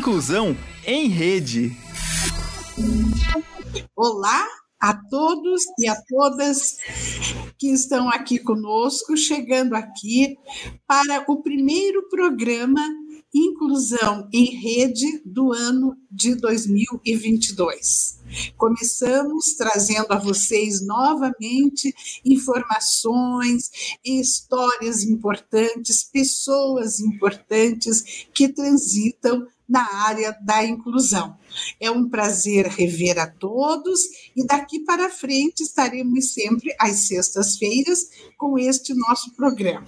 Inclusão em Rede. Olá a todos e a todas que estão aqui conosco, chegando aqui para o primeiro programa Inclusão em Rede do ano de 2022. Começamos trazendo a vocês novamente informações, histórias importantes, pessoas importantes que transitam na área da inclusão. É um prazer rever a todos e daqui para frente estaremos sempre às sextas-feiras com este nosso programa.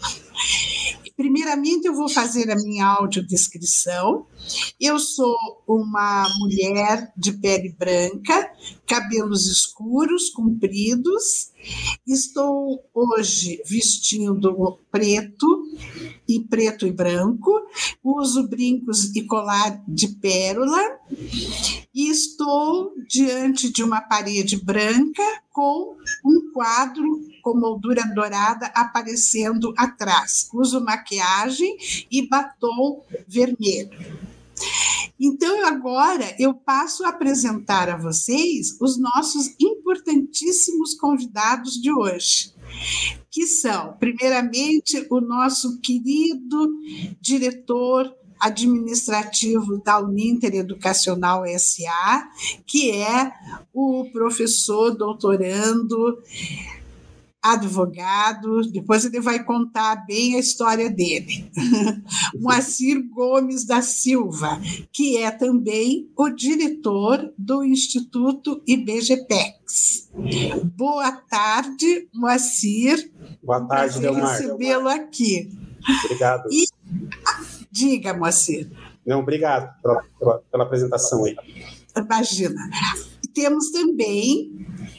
Primeiramente, eu vou fazer a minha audiodescrição. Eu sou uma mulher de pele branca, cabelos escuros, compridos. Estou hoje vestindo preto e preto e branco. Uso brincos e colar de pérola. E estou diante de uma parede branca com um quadro com moldura dourada aparecendo atrás. Uso maquiagem e batom vermelho. Então, agora eu passo a apresentar a vocês os nossos importantíssimos convidados de hoje, que são, primeiramente, o nosso querido diretor administrativo da Uninter Educacional SA, que é o professor doutorando advogado, depois ele vai contar bem a história dele. Moacir Gomes da Silva, que é também o diretor do Instituto IBGPEX. Boa tarde, Moacir. Boa tarde, Delmar. recebê-lo aqui. Obrigado. E, diga, Moacir. Não, obrigado pela, pela, pela apresentação aí. Imagina. Temos também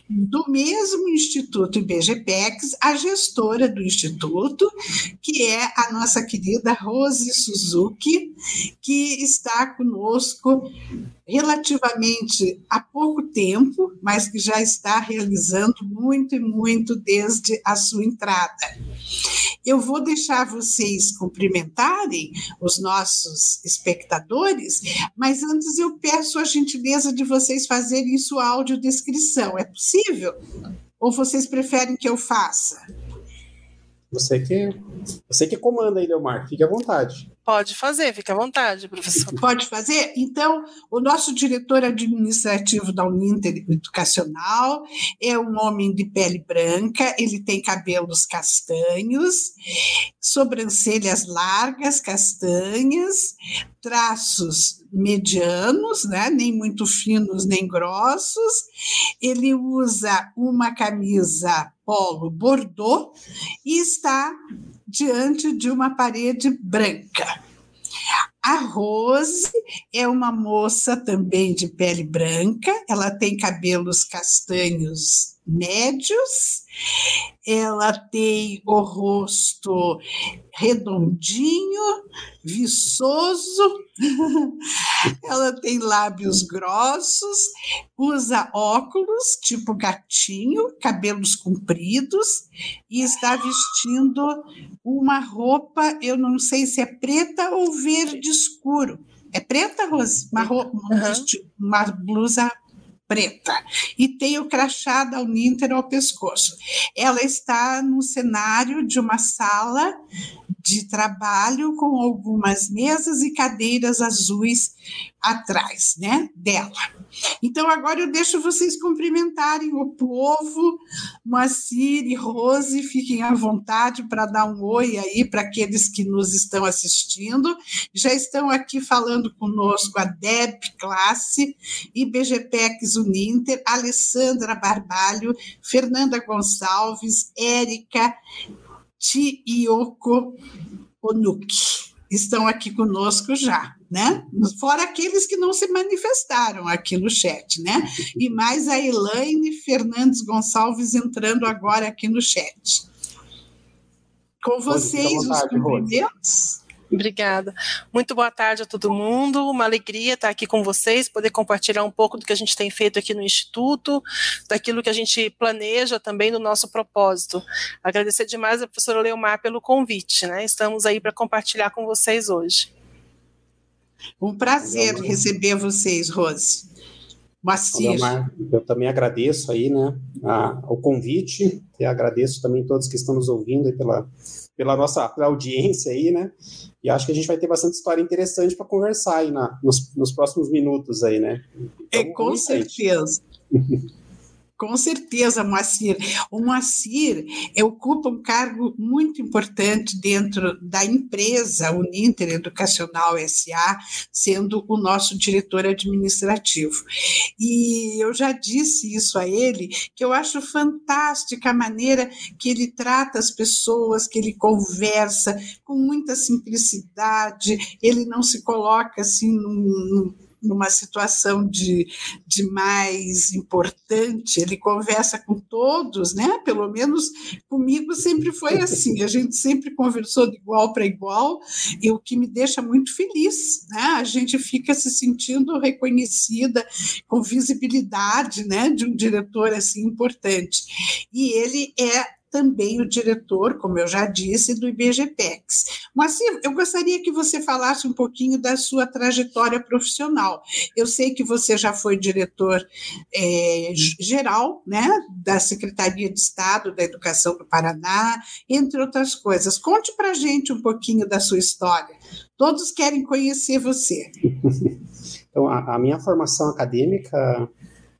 do mesmo Instituto IBGPEX, a gestora do Instituto, que é a nossa querida Rose Suzuki, que está conosco relativamente há pouco tempo, mas que já está realizando muito e muito desde a sua entrada. Eu vou deixar vocês cumprimentarem os nossos espectadores, mas antes eu peço a gentileza de vocês fazerem sua audiodescrição. É possível? Ou vocês preferem que eu faça? Você que, você que comanda aí, Leomar, fique à vontade. Pode fazer, fique à vontade, professor. Pode fazer? Então, o nosso diretor administrativo da Uninter Educacional é um homem de pele branca, ele tem cabelos castanhos, sobrancelhas largas, castanhas, traços medianos, né? nem muito finos nem grossos. Ele usa uma camisa polo bordô e está diante de uma parede branca. A Rose é uma moça também de pele branca, ela tem cabelos castanhos médios, ela tem o rosto redondinho, viçoso, ela tem lábios grossos, usa óculos tipo gatinho, cabelos compridos e está vestindo uma roupa, eu não sei se é preta ou verde escuro. É preta, Rose? Uma, roupa, uhum. uma blusa preta e tem o crachá da Uninter ao pescoço. Ela está no cenário de uma sala de trabalho com algumas mesas e cadeiras azuis atrás, né, dela. Então agora eu deixo vocês cumprimentarem o povo, Moacir e Rose, fiquem à vontade para dar um oi aí para aqueles que nos estão assistindo. Já estão aqui falando conosco a Deb Classe, IBGPEX Uninter, Alessandra Barbalho, Fernanda Gonçalves, Érica Tioko Onuki. Estão aqui conosco já, né? Fora aqueles que não se manifestaram aqui no chat, né? E mais a Elaine Fernandes Gonçalves entrando agora aqui no chat. Com vocês, os cumprimentos. Obrigada. Muito boa tarde a todo mundo. Uma alegria estar aqui com vocês, poder compartilhar um pouco do que a gente tem feito aqui no Instituto, daquilo que a gente planeja também do nosso propósito. Agradecer demais a professora Leomar pelo convite, né? Estamos aí para compartilhar com vocês hoje. Um prazer receber vocês, Rose. Moacir. Eu também agradeço aí, né, a, o convite e agradeço também todos que estão nos ouvindo aí pela, pela nossa pela audiência aí, né, e acho que a gente vai ter bastante história interessante para conversar aí na, nos, nos, próximos minutos aí, né. Então, é, com certeza. Com certeza, Moacir. O Moacir ocupa um cargo muito importante dentro da empresa Uninter Educacional SA, sendo o nosso diretor administrativo. E eu já disse isso a ele, que eu acho fantástica a maneira que ele trata as pessoas, que ele conversa com muita simplicidade, ele não se coloca assim num, numa situação de, de mais importante, ele conversa com todos, né? Pelo menos comigo sempre foi assim, a gente sempre conversou de igual para igual, e o que me deixa muito feliz, né? A gente fica se sentindo reconhecida com visibilidade, né, de um diretor assim importante. E ele é também o diretor, como eu já disse, do IBGPEX. Mas eu gostaria que você falasse um pouquinho da sua trajetória profissional. Eu sei que você já foi diretor é, geral né, da Secretaria de Estado da Educação do Paraná, entre outras coisas. Conte para a gente um pouquinho da sua história. Todos querem conhecer você. Então, a, a minha formação acadêmica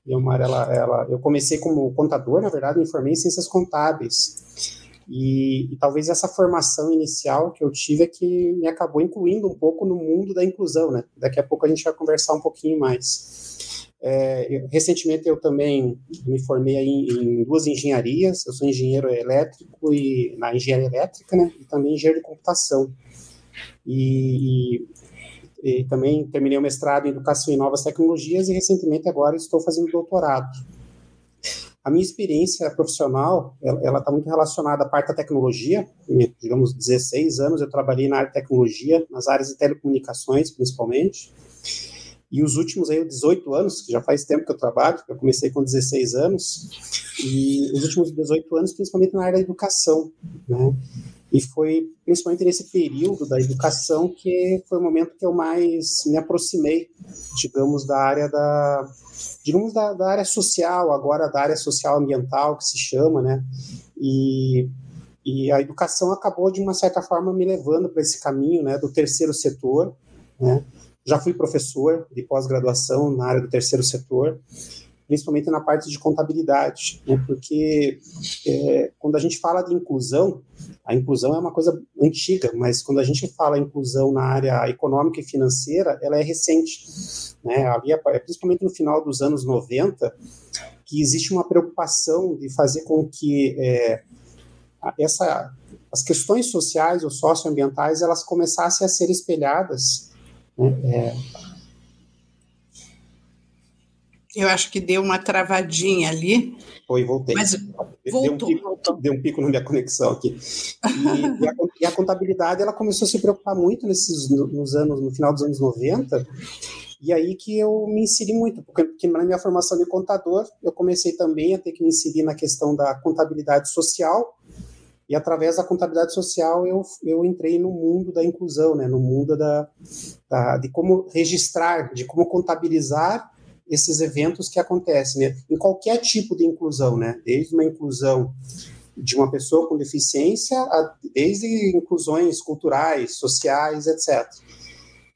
uma ela, ela, eu comecei como contador, na verdade, me formei em ciências contábeis. E, e, talvez essa formação inicial que eu tive é que me acabou incluindo um pouco no mundo da inclusão, né? Daqui a pouco a gente vai conversar um pouquinho mais. É, eu, recentemente eu também me formei em, em, duas engenharias. Eu sou engenheiro elétrico e na engenharia elétrica, né? E também engenheiro de computação. E, e e também terminei o mestrado em Educação e Novas Tecnologias e recentemente agora estou fazendo doutorado. A minha experiência profissional, ela está muito relacionada à parte da tecnologia. digamos, 16 anos eu trabalhei na área de tecnologia, nas áreas de telecomunicações, principalmente. E os últimos aí, 18 anos, que já faz tempo que eu trabalho, eu comecei com 16 anos, e os últimos 18 anos, principalmente na área da educação, né? E foi principalmente nesse período da educação que foi o momento que eu mais me aproximei, digamos, da área da, digamos, da, da área social, agora da área social ambiental, que se chama, né? E, e a educação acabou, de uma certa forma, me levando para esse caminho, né, do terceiro setor, né? Já fui professor de pós-graduação na área do terceiro setor, principalmente na parte de contabilidade, né? porque é, quando a gente fala de inclusão, a inclusão é uma coisa antiga, mas quando a gente fala inclusão na área econômica e financeira, ela é recente. Né? Havia, principalmente no final dos anos 90, que existe uma preocupação de fazer com que é, essa, as questões sociais ou socioambientais elas começassem a ser espelhadas né? é, eu acho que deu uma travadinha ali. Foi, voltei. Mas voltou, deu um pico, voltou. Deu um pico na minha conexão aqui. E, e, a, e, a, contabilidade, ela começou a se preocupar muito nesses, nos anos, no final dos anos 90, e aí que eu me inseri muito, porque, porque na minha formação de contador, eu comecei também a ter que me inserir na questão da contabilidade social, e através da contabilidade social eu, eu entrei no mundo da inclusão, né, no mundo da, da, de como registrar, de como contabilizar esses eventos que acontecem, né? Em qualquer tipo de inclusão, né? Desde uma inclusão de uma pessoa com deficiência, a, desde inclusões culturais, sociais, etc.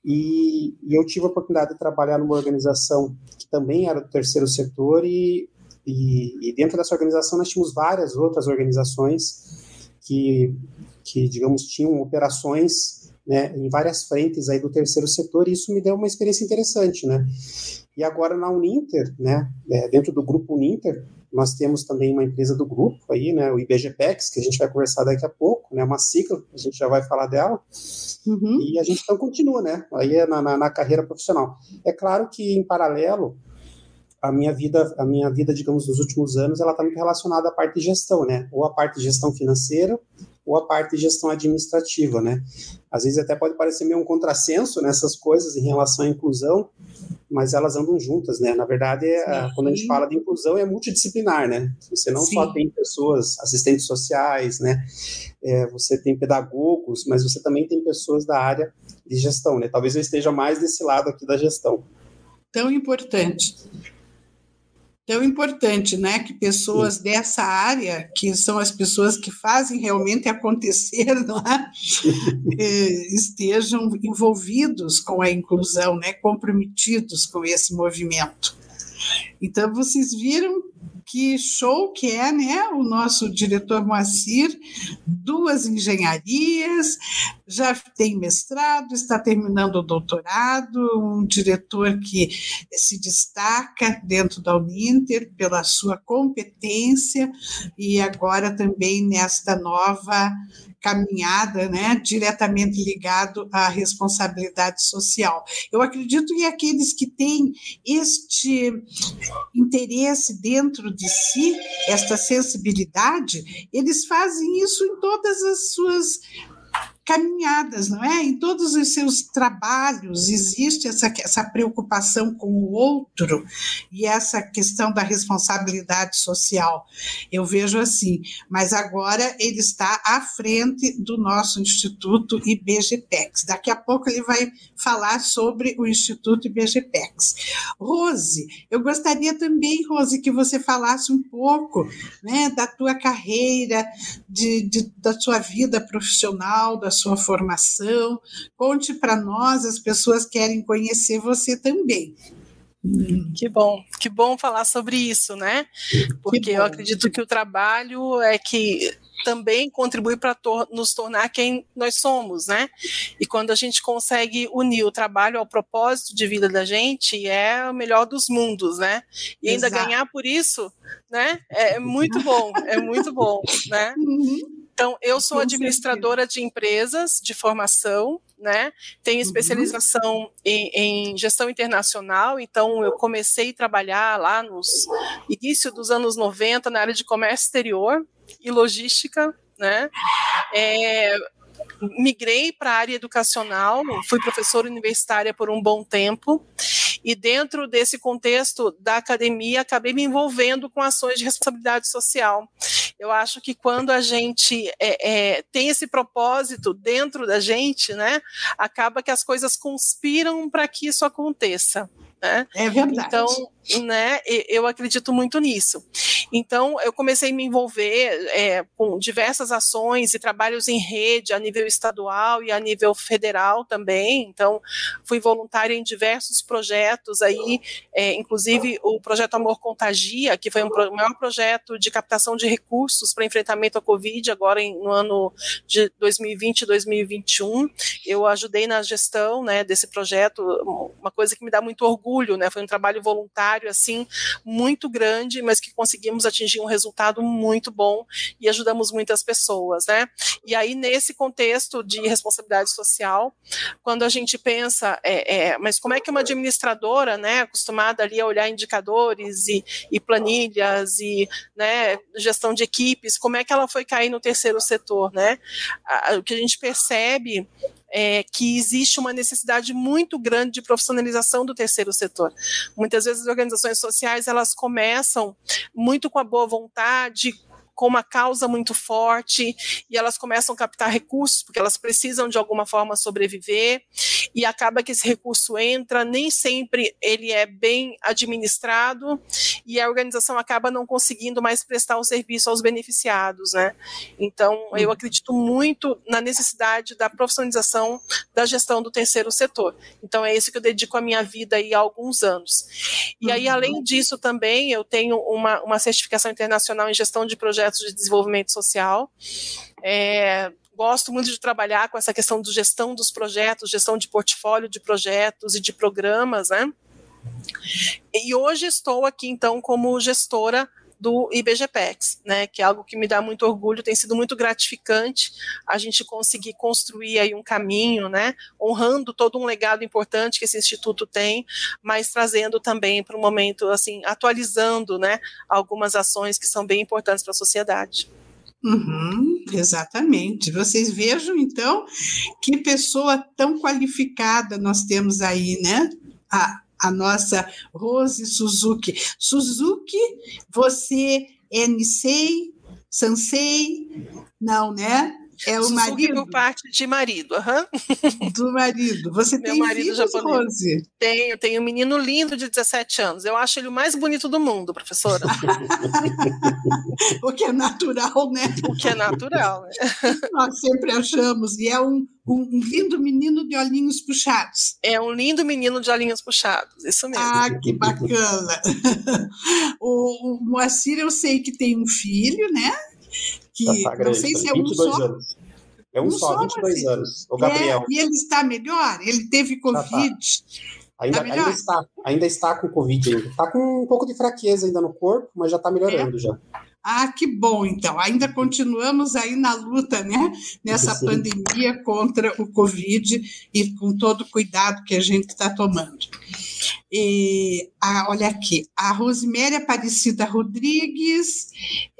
E, e, eu tive a oportunidade de trabalhar numa organização que também era do terceiro setor e, e, e dentro dessa organização nós tínhamos várias outras organizações que, que digamos, tinham operações né, em várias frentes aí do terceiro setor e isso me deu uma experiência interessante, né? E agora na Uninter, né, é, dentro do grupo Uninter, nós temos também uma empresa do grupo aí, né, o IBGPEX, que a gente vai conversar daqui a pouco, né, uma sigla, a gente já vai falar dela, uhum. e a gente então continua, né, aí é na, na, na, carreira profissional. É claro que, em paralelo, a minha vida, a minha vida, digamos, nos últimos anos, ela está muito relacionada à parte de gestão, né? Ou a parte de gestão financeira, ou a parte de gestão administrativa, né? Às vezes até pode parecer meio um contrassenso nessas coisas em relação à inclusão, mas elas andam juntas, né? Na verdade, é, quando a gente fala de inclusão, é multidisciplinar, né? Você não Sim. só tem pessoas, assistentes sociais, né? É, você tem pedagogos, mas você também tem pessoas da área de gestão, né? Talvez eu esteja mais desse lado aqui da gestão. Tão importante tão importante, né, que pessoas dessa área, que são as pessoas que fazem realmente acontecer, é? é? estejam envolvidos com a inclusão, né, comprometidos com esse movimento. Então vocês viram que show que é, né? O nosso diretor Moacir, duas engenharias, já tem mestrado, está terminando o doutorado, um diretor que se destaca dentro da Uninter pela sua competência e agora também nesta nova caminhada, né, diretamente ligado à responsabilidade social. Eu acredito que aqueles que têm este interesse dentro de si, esta sensibilidade, eles fazem isso em todas as suas caminhadas, não é? Em todos os seus trabalhos existe essa, essa preocupação com o outro e essa questão da responsabilidade social. Eu vejo assim, mas agora ele está à frente do nosso Instituto IBGPEX. Daqui a pouco ele vai falar sobre o Instituto IBGPEX. Rose, eu gostaria também, Rose, que você falasse um pouco né, da tua carreira, de, de da sua vida profissional, da sua formação. Conte para nós, as pessoas querem conhecer você também. Que bom, que bom falar sobre isso, né? Porque eu acredito que o trabalho é que também contribui para tor nos tornar quem nós somos, né? E quando a gente consegue unir o trabalho ao propósito de vida da gente, é o melhor dos mundos, né? E ainda Exato. ganhar por isso, né? É muito bom, é muito bom, né? Uhum. Então, eu sou administradora de empresas de formação, né? Tenho uhum. especialização em, em, gestão internacional, então eu comecei a trabalhar lá nos início dos anos 90 na área de comércio exterior e logística, né? É, migrei para a área educacional, fui professora universitária por um bom tempo, e dentro desse contexto da academia, acabei me envolvendo com ações de responsabilidade social. Eu acho que quando a gente é, é, tem esse propósito dentro da gente, né, acaba que as coisas conspiram para que isso aconteça. Né? É verdade. Então, né, eu acredito muito nisso. Então, eu comecei a me envolver é, com diversas ações e trabalhos em rede a nível estadual e a nível federal também. Então, fui voluntária em diversos projetos aí, é, inclusive o projeto Amor Contagia, que foi um pro, maior projeto de captação de recursos para enfrentamento à Covid, agora em, no ano de 2020 e 2021. Eu ajudei na gestão né, desse projeto, uma coisa que me dá muito orgulho, né? Foi um trabalho voluntário assim muito grande, mas que conseguimos atingir um resultado muito bom e ajudamos muitas pessoas, né? E aí nesse contexto de responsabilidade social, quando a gente pensa, é, é, mas como é que uma administradora, né, acostumada ali a olhar indicadores e, e planilhas e, né, gestão de equipes, como é que ela foi cair no terceiro setor, né? O que a gente percebe é, que existe uma necessidade muito grande de profissionalização do terceiro setor. Muitas vezes as organizações sociais elas começam muito com a boa vontade, com uma causa muito forte e elas começam a captar recursos porque elas precisam de alguma forma sobreviver e acaba que esse recurso entra, nem sempre ele é bem administrado e a organização acaba não conseguindo mais prestar o serviço aos beneficiados, né? Então, eu uhum. acredito muito na necessidade da profissionalização da gestão do terceiro setor. Então, é isso que eu dedico a minha vida aí há alguns anos. E aí, além uhum. disso, também eu tenho uma, uma certificação internacional em gestão de projetos projetos de desenvolvimento social. É, gosto muito de trabalhar com essa questão de gestão dos projetos, gestão de portfólio de projetos e de programas, né? E hoje estou aqui, então, como gestora do IBGPEX, né, que é algo que me dá muito orgulho, tem sido muito gratificante a gente conseguir construir aí um caminho, né, honrando todo um legado importante que esse instituto tem, mas trazendo também para o momento, assim, atualizando, né, algumas ações que são bem importantes para a sociedade. Uhum, exatamente. Vocês vejam, então, que pessoa tão qualificada nós temos aí, né? A, a nossa Rose Suzuki. Suzuki, você é Nisei, Sansei, não, né? É o Suzuki marido? por parte de marido, uhum. Do marido. Você Meu tem marido filhos, japonês. Rose? Tenho, tenho um menino lindo de 17 anos. Eu acho ele o mais bonito do mundo, professora. o que é natural, né? O que é natural, né? Nós sempre achamos. E é um, um, um, lindo menino de olhinhos puxados. É um lindo menino de olhinhos puxados, isso mesmo. Ah, que bacana. o, o Moacir, eu sei que tem um filho, né? Que tá não sei se é um só. Anos. É um, um só, 22 assim. anos. O Gabriel. É, e ele está melhor? Ele teve Covid? tá. Ainda, tá ainda, está, ainda está com Covid ainda. Está com um pouco de fraqueza ainda no corpo, mas já está melhorando é. já. Ah, que bom, então. Ainda continuamos aí na luta, né? Nessa Sim. pandemia contra o Covid e com todo o cuidado que a gente está tomando. E, a, olha aqui, a Rosemary Aparecida Rodrigues,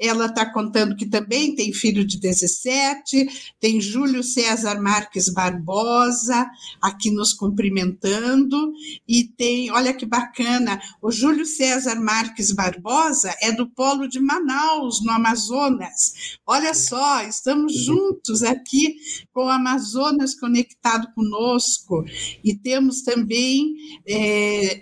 ela está contando que também tem filho de 17, tem Júlio César Marques Barbosa aqui nos cumprimentando, e tem, olha que bacana, o Júlio César Marques Barbosa é do Polo de Manaus, no Amazonas. Olha só, estamos juntos aqui com o Amazonas conectado conosco, e temos também. É,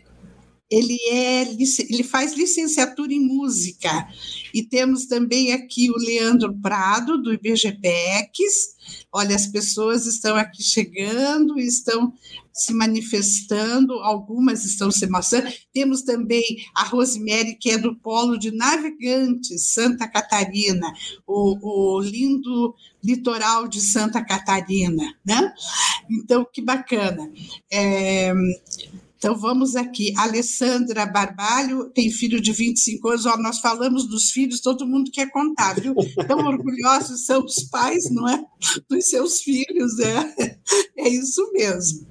ele, é, ele faz licenciatura em música. E temos também aqui o Leandro Prado, do IBGPEX. Olha, as pessoas estão aqui chegando, estão se manifestando, algumas estão se mostrando. Temos também a Rosemary, que é do Polo de Navegantes, Santa Catarina, o, o lindo litoral de Santa Catarina, né? Então, que bacana. É, então vamos aqui. Alessandra Barbalho tem filho de 25 anos. Ó, nós falamos dos filhos, todo mundo quer contar, viu? Tão orgulhosos são os pais, não é? Dos seus filhos, é, é isso mesmo.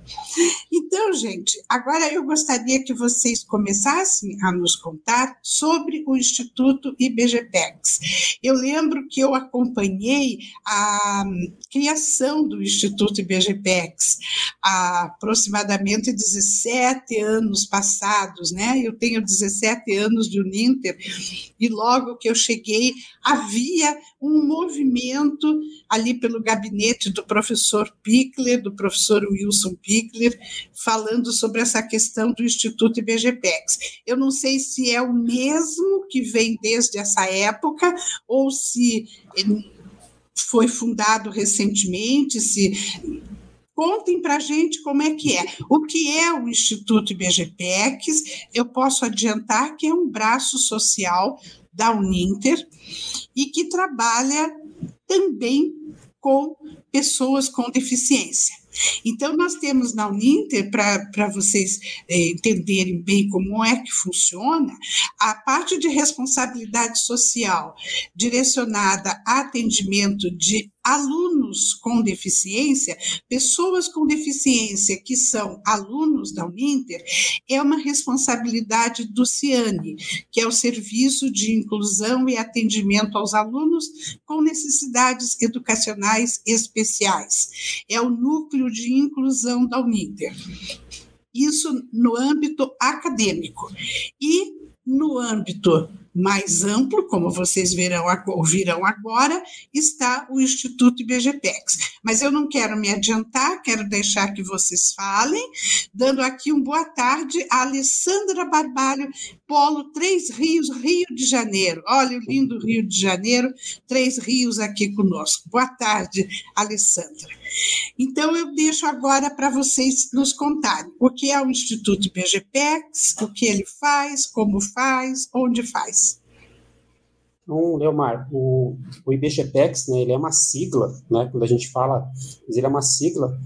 Então, gente, agora eu gostaria que vocês começassem a nos contar sobre o Instituto IBGPEX. Eu lembro que eu acompanhei a criação do Instituto IBGPEX há aproximadamente 17 anos passados, né? Eu tenho 17 anos de Uninter e logo que eu cheguei havia um movimento ali pelo gabinete do professor Pickler, do professor Wilson Pickler, falando sobre essa questão do Instituto IBGPEX. Eu não sei se é o mesmo que vem desde essa época ou se foi fundado recentemente, se Contem para a gente como é que é. O que é o Instituto IBGPEX? Eu posso adiantar que é um braço social da Uninter e que trabalha também com pessoas com deficiência. Então, nós temos na Uninter, para vocês é, entenderem bem como é que funciona, a parte de responsabilidade social direcionada a atendimento de alunos com deficiência, pessoas com deficiência que são alunos da Uninter, é uma responsabilidade do CIANE, que é o Serviço de Inclusão e Atendimento aos Alunos com Necessidades Educacionais Especiais. É o núcleo de inclusão da Uninter. Isso no âmbito acadêmico. E no âmbito mais amplo, como vocês verão, ouvirão agora, está o Instituto IBGPEX. Mas eu não quero me adiantar, quero deixar que vocês falem, dando aqui um boa tarde a Alessandra Barbalho, Polo Três Rios, Rio de Janeiro. Olha o lindo Rio de Janeiro, Três Rios aqui conosco. Boa tarde, Alessandra. Então, eu deixo agora para vocês nos contarem o que é o Instituto IBGPEX, o que ele faz, como faz, onde faz. Então, Leomar, o, o IBGPEX, né, ele é uma sigla, né, quando a gente fala, ele é uma sigla,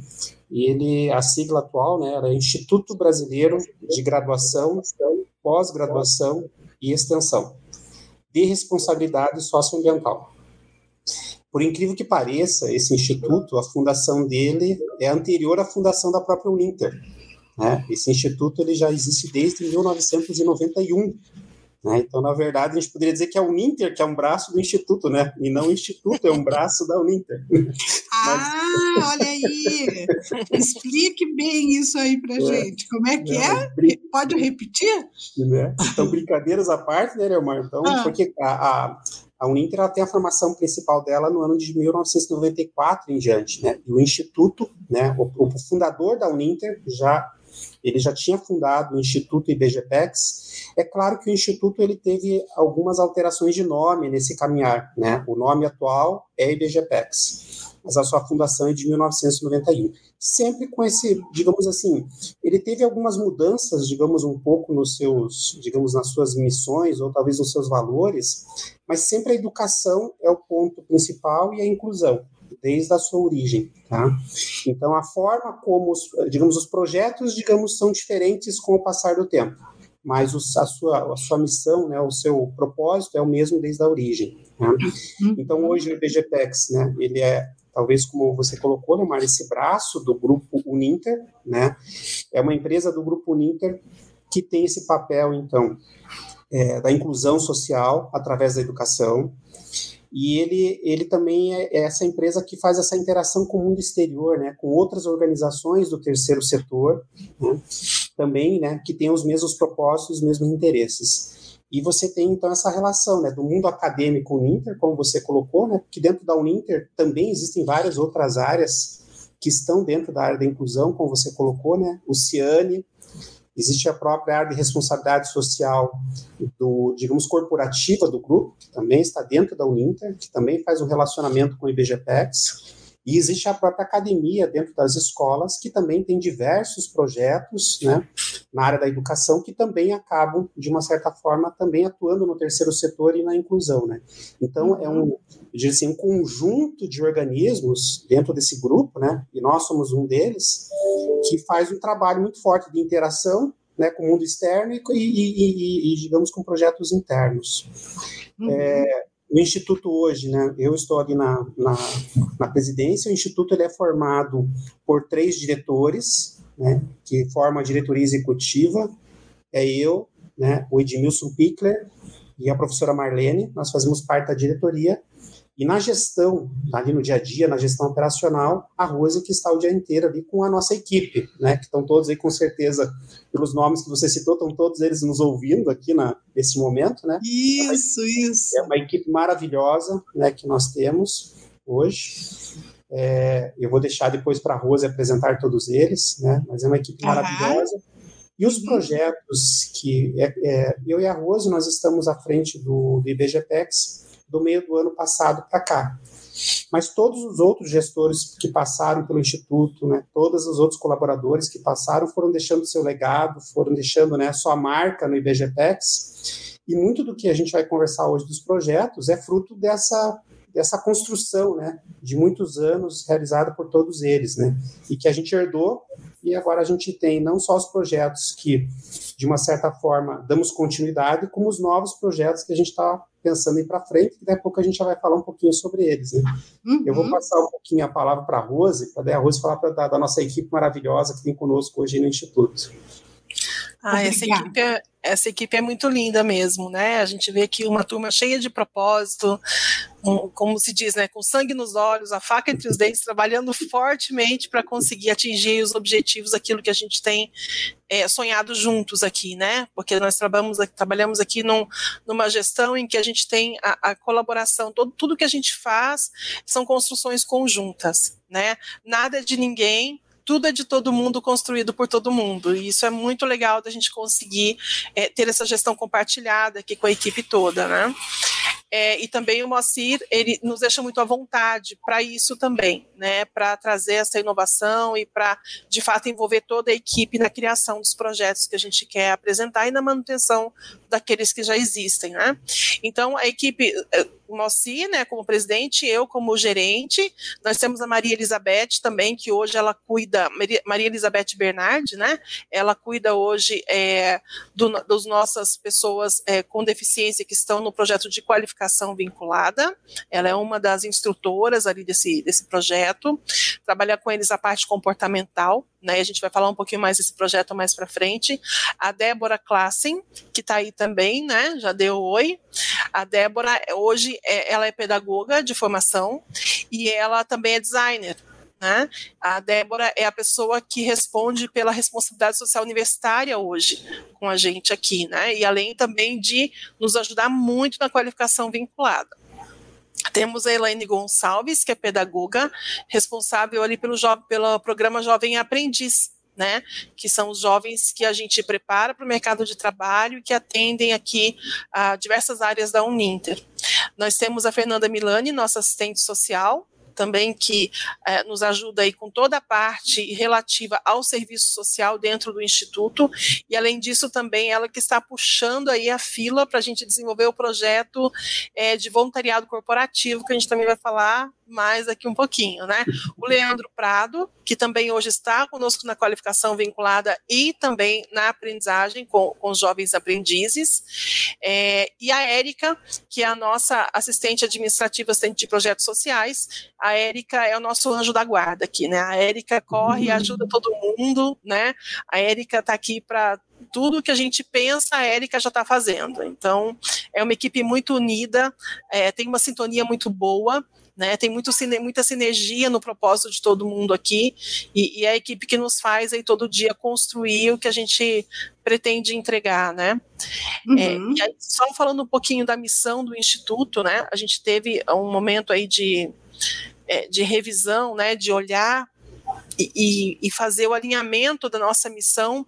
e ele, a sigla atual, né, é Instituto Brasileiro de Graduação, Pós-Graduação e Extensão. de responsabilidade socioambiental. Por incrível que pareça, esse instituto, a fundação dele é anterior à fundação da própria Uninter. Né? Esse instituto ele já existe desde 1991. Né? Então, na verdade, a gente poderia dizer que é a Uninter que é um braço do Instituto, né? E não o Instituto é um braço da Uninter. Ah, Mas... olha aí! Explique bem isso aí para é. gente. Como é que é? Brin... Pode repetir? Né? Então, brincadeiras à parte, né, Leomar? Então, ah. porque a, a, a Uninter tem a formação principal dela no ano de 1994 em diante, né? E o Instituto, né, o, o fundador da Uninter já ele já tinha fundado o Instituto IBGPEX. É claro que o Instituto ele teve algumas alterações de nome nesse caminhar. Né? O nome atual é IBGPEX, mas a sua fundação é de 1991. Sempre com esse, digamos assim, ele teve algumas mudanças, digamos, um pouco nos seus, digamos, nas suas missões ou talvez nos seus valores, mas sempre a educação é o ponto principal e a inclusão desde a sua origem, tá? Então a forma como, os, digamos, os projetos, digamos, são diferentes com o passar do tempo, mas os, a sua a sua missão, né, o seu propósito é o mesmo desde a origem. Né? Então hoje o IBGPEX, né, ele é talvez como você colocou, né, Mar, esse braço do grupo Uninter, né? É uma empresa do grupo Uninter que tem esse papel, então, é, da inclusão social através da educação, e ele, ele também é, é essa empresa que faz essa interação com o mundo exterior, né, com outras organizações do terceiro setor, né, também, né, que têm os mesmos propósitos, os mesmos interesses. E você tem, então, essa relação, né, do mundo acadêmico Uninter, como você colocou, né, que dentro da Uninter também existem várias outras áreas que estão dentro da área da inclusão, como você colocou, né, o Ciane, Existe a própria área de responsabilidade social do, digamos, corporativa do grupo, que também está dentro da Uninter, que também faz um relacionamento com o IBGPEX. E existe a própria academia dentro das escolas, que também tem diversos projetos né, na área da educação, que também acabam, de uma certa forma, também atuando no terceiro setor e na inclusão. Né? Então, é um, eu assim, um conjunto de organismos dentro desse grupo, né, e nós somos um deles, que faz um trabalho muito forte de interação né, com o mundo externo e, e, e, e digamos, com projetos internos. Uhum. É, o Instituto hoje, né, eu estou ali na, na, na, presidência, o Instituto ele é formado por três diretores, né, que formam a diretoria executiva, é eu, né, o Edmilson Pickler e a professora Marlene, nós fazemos parte da diretoria, e na gestão, ali no dia a dia, na gestão operacional, a Rose que está o dia inteiro ali com a nossa equipe, né? Que estão todos aí com certeza, pelos nomes que você citou, estão todos eles nos ouvindo aqui na, nesse momento, né? Isso, é uma, isso. É uma equipe maravilhosa, né? Que nós temos hoje. É, eu vou deixar depois para a Rose apresentar todos eles, né? Mas é uma equipe uhum. maravilhosa. E os uhum. projetos que é, é, eu e a Rose nós estamos à frente do, do IBGPEX do meio do ano passado para cá. Mas todos os outros gestores que passaram pelo Instituto, né, todos os outros colaboradores que passaram foram deixando seu legado, foram deixando né, sua marca no IBGPEX. E muito do que a gente vai conversar hoje dos projetos é fruto dessa, dessa construção né, de muitos anos realizada por todos eles, né, e que a gente herdou e agora a gente tem não só os projetos que, de uma certa forma, damos continuidade, como os novos projetos que a gente está pensando em para frente, que daqui a pouco a gente já vai falar um pouquinho sobre eles. Né? Uhum. Eu vou passar um pouquinho a palavra para a Rose, para a Rose falar pra, da, da, nossa equipe maravilhosa que tem conosco hoje no Instituto. Ah, essa equipe, é, essa equipe é muito linda mesmo, né? A gente vê aqui uma turma cheia de propósito, um, como se diz, né? Com sangue nos olhos, a faca entre os dentes, trabalhando fortemente para conseguir atingir os objetivos, aquilo que a gente tem é, sonhado juntos aqui, né? Porque nós trabalhamos, trabalhamos aqui num, numa gestão em que a gente tem a, a colaboração, todo, tudo que a gente faz são construções conjuntas, né? Nada é de ninguém, tudo é de todo mundo, construído por todo mundo. E isso é muito legal da gente conseguir é, ter essa gestão compartilhada aqui com a equipe toda, né? É, e também o Moacir, ele nos deixa muito à vontade para isso também, né? Para trazer essa inovação e para, de fato, envolver toda a equipe na criação dos projetos que a gente quer apresentar e na manutenção daqueles que já existem, né? Então, a equipe o Moacir, né, como presidente, eu como gerente. Nós temos a Maria Elizabeth também, que hoje ela cuida, Maria Elizabeth Bernardi, né? Ela cuida hoje é, do, dos nossas pessoas é, com deficiência que estão no projeto de qualificação vinculada. Ela é uma das instrutoras ali desse, desse projeto. Trabalha com eles a parte comportamental, né? A gente vai falar um pouquinho mais desse projeto mais para frente. A Débora Klassen, que está aí também, né? Já deu oi. A Débora hoje é, ela é pedagoga de formação e ela também é designer. Né? A Débora é a pessoa que responde pela responsabilidade social universitária hoje com a gente aqui, né? E além também de nos ajudar muito na qualificação vinculada. Temos a Elaine Gonçalves, que é pedagoga, responsável ali pelo, pelo programa Jovem Aprendiz, né, que são os jovens que a gente prepara para o mercado de trabalho e que atendem aqui a diversas áreas da Uninter. Nós temos a Fernanda Milani, nossa assistente social, também que é, nos ajuda aí com toda a parte relativa ao serviço social dentro do Instituto, e além disso também ela que está puxando aí a fila para a gente desenvolver o projeto é, de voluntariado corporativo, que a gente também vai falar mais aqui um pouquinho, né? O Leandro Prado, que também hoje está conosco na qualificação vinculada e também na aprendizagem com, com os jovens aprendizes, é, e a Érica, que é a nossa assistente administrativa, assistente de projetos sociais. A Érica é o nosso anjo da guarda aqui, né? A Érica corre e ajuda todo mundo, né? A Érica está aqui para tudo que a gente pensa, a Érica já está fazendo. Então, é uma equipe muito unida, é, tem uma sintonia muito boa. Né, tem muito, muita sinergia no propósito de todo mundo aqui e, e, é a equipe que nos faz aí todo dia construir o que a gente pretende entregar, né? Uhum. É, e aí, só falando um pouquinho da missão do instituto, né? A gente teve um momento aí de, é, de revisão, né? De olhar e, e, fazer o alinhamento da nossa missão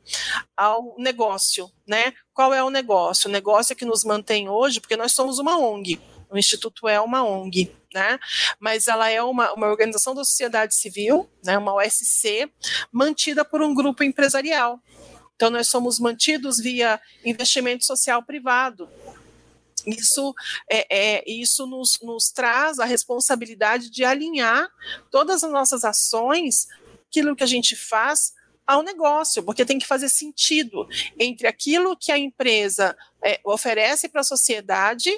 ao negócio, né? Qual é o negócio? O negócio é que nos mantém hoje, porque nós somos uma ONG. O Instituto é uma ONG, né? Mas ela é uma, uma organização da sociedade civil, né? Uma OSC, mantida por um grupo empresarial. Então, nós somos mantidos via investimento social privado, isso, é, é, isso nos, nos traz a responsabilidade de alinhar todas as nossas ações aquilo que a gente faz ao negócio, porque tem que fazer sentido entre aquilo que a empresa é, oferece para a sociedade,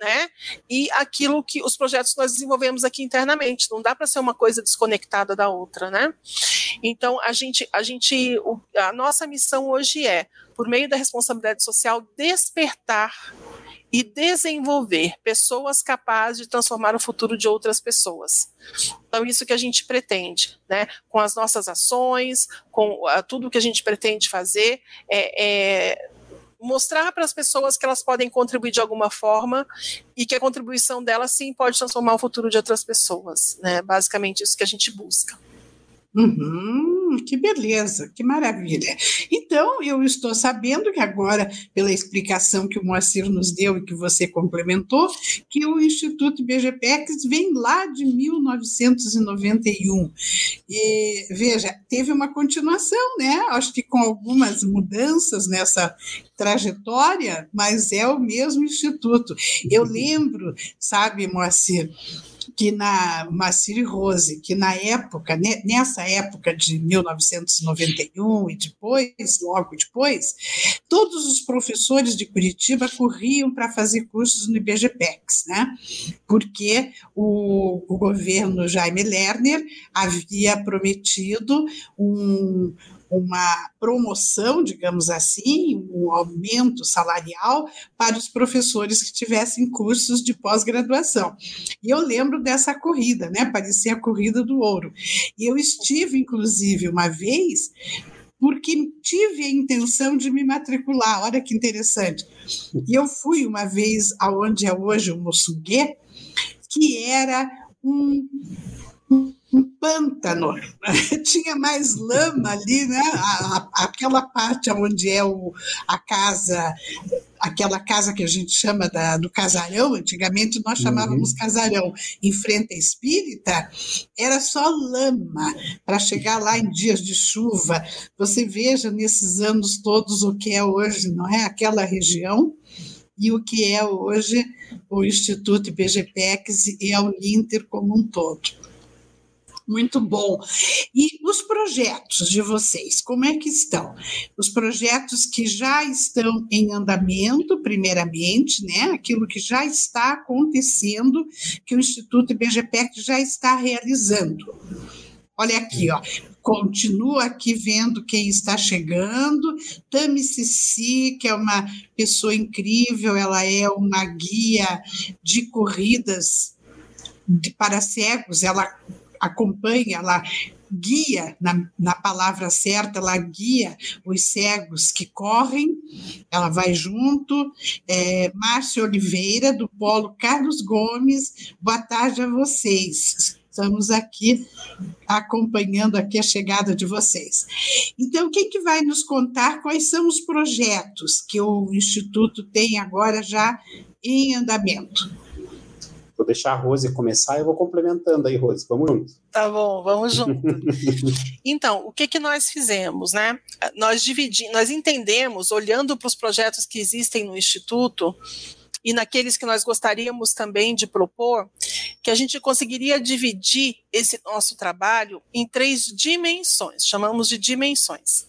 né, e aquilo que os projetos que nós desenvolvemos aqui internamente. Não dá para ser uma coisa desconectada da outra, né? Então a gente, a gente, a nossa missão hoje é, por meio da responsabilidade social, despertar e desenvolver pessoas capazes de transformar o futuro de outras pessoas. Então, isso que a gente pretende, né? Com as nossas ações, com uh, tudo que a gente pretende fazer, é, é mostrar para as pessoas que elas podem contribuir de alguma forma e que a contribuição delas sim pode transformar o futuro de outras pessoas, né? Basicamente isso que a gente busca. Uhum, que beleza, que maravilha. Então, eu estou sabendo que agora, pela explicação que o Moacir nos deu e que você complementou, que o Instituto BGPEX vem lá de 1991. E, veja, teve uma continuação, né? Acho que com algumas mudanças nessa trajetória, mas é o mesmo instituto. Eu lembro, sabe, Moacir, que na Maciri Rose, que na época, nessa época de 1991 e depois, logo depois, todos os professores de Curitiba corriam para fazer cursos no IBGPEX, né? Porque o, o governo Jaime Lerner havia prometido um, uma promoção, digamos assim, um aumento salarial para os professores que tivessem cursos de pós-graduação. E eu lembro dessa corrida, né? Parecia a corrida do ouro. E eu estive, inclusive, uma vez porque tive a intenção de me matricular. Olha que interessante. E eu fui uma vez aonde é hoje o Mossuguê, que era um um pântano, tinha mais lama ali, né? A, a, aquela parte onde é o, a casa, aquela casa que a gente chama da, do casarão, antigamente nós uhum. chamávamos uhum. casarão, em frente à espírita, era só lama para chegar lá em dias de chuva. Você veja nesses anos todos o que é hoje, não é? Aquela região e o que é hoje o Instituto IBGPEX e a Uninter como um todo. Muito bom. E os projetos de vocês, como é que estão? Os projetos que já estão em andamento, primeiramente, né? Aquilo que já está acontecendo, que o Instituto IBGPEC já está realizando. Olha aqui, ó. Continua aqui vendo quem está chegando. Tami Cici, que é uma pessoa incrível, ela é uma guia de corridas para cegos, ela acompanha, ela guia, na, na palavra certa, ela guia os cegos que correm, ela vai junto. É, Márcia Oliveira, do Polo Carlos Gomes, boa tarde a vocês. Estamos aqui acompanhando aqui a chegada de vocês. Então, quem que vai nos contar quais são os projetos que o Instituto tem agora já em andamento? Vou deixar a Rose começar e eu vou complementando aí, Rose. Vamos junto. Tá bom, vamos junto. então, o que que nós fizemos, né? Nós dividimos, nós entendemos, olhando para os projetos que existem no Instituto, e naqueles que nós gostaríamos também de propor, que a gente conseguiria dividir esse nosso trabalho em três dimensões, chamamos de dimensões.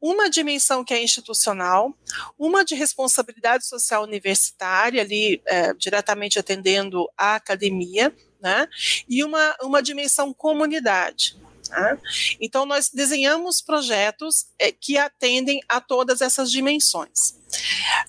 Uma dimensão que é institucional, uma de responsabilidade social universitária, ali é, diretamente atendendo a academia, né? e uma, uma dimensão comunidade. Né? Então, nós desenhamos projetos é, que atendem a todas essas dimensões.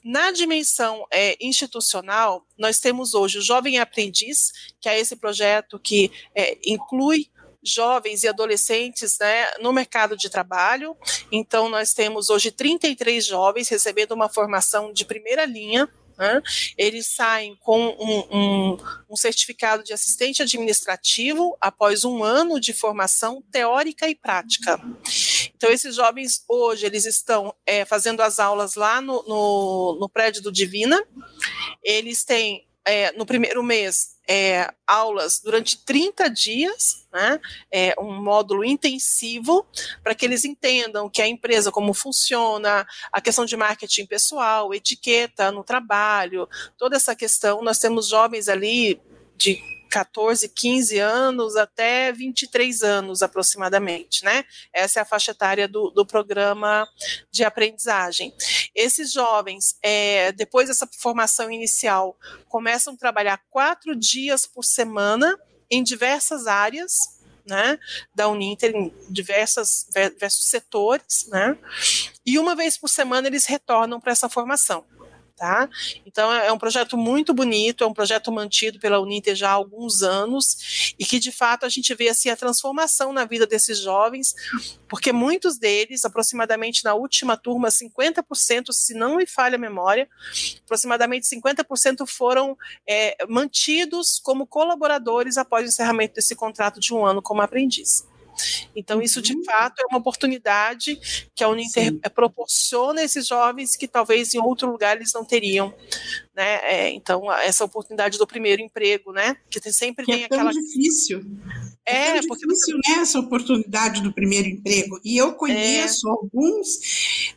Na dimensão é, institucional, nós temos hoje o Jovem Aprendiz, que é esse projeto que é, inclui jovens e adolescentes né, no mercado de trabalho. Então, nós temos hoje 33 jovens recebendo uma formação de primeira linha né? Eles saem com um, um, um, certificado de assistente administrativo após um ano de formação teórica e prática. Então, esses jovens hoje eles estão é, fazendo as aulas lá no, no, no prédio do Divina. Eles têm é, no primeiro mês é, aulas durante 30 dias, né, é, um módulo intensivo, para que eles entendam que a empresa, como funciona, a questão de marketing pessoal, etiqueta no trabalho, toda essa questão. Nós temos jovens ali de 14, 15 anos até 23 anos aproximadamente, né? Essa é a faixa etária do, do programa de aprendizagem. Esses jovens, é, depois dessa formação inicial, começam a trabalhar quatro dias por semana em diversas áreas, né, da Uninter em diversas, diversos setores, né, e uma vez por semana eles retornam para essa formação tá? Então é, é um projeto muito bonito, é um projeto mantido pela Uninter já há alguns anos e que de fato a gente vê assim a transformação na vida desses jovens, porque muitos deles, aproximadamente na última turma, 50%, se não me falha a memória, aproximadamente 50% foram é, mantidos como colaboradores após o encerramento desse contrato de um ano como aprendiz. Então, isso de uhum. fato é uma oportunidade que a Uninter Sim. proporciona a esses jovens que talvez em outro lugar eles não teriam. Né? É, então, essa oportunidade do primeiro emprego, né? Que tem, sempre que tem é aquela. Tão difícil. É, é tão difícil você... né, essa oportunidade do primeiro emprego. E eu conheço é. alguns,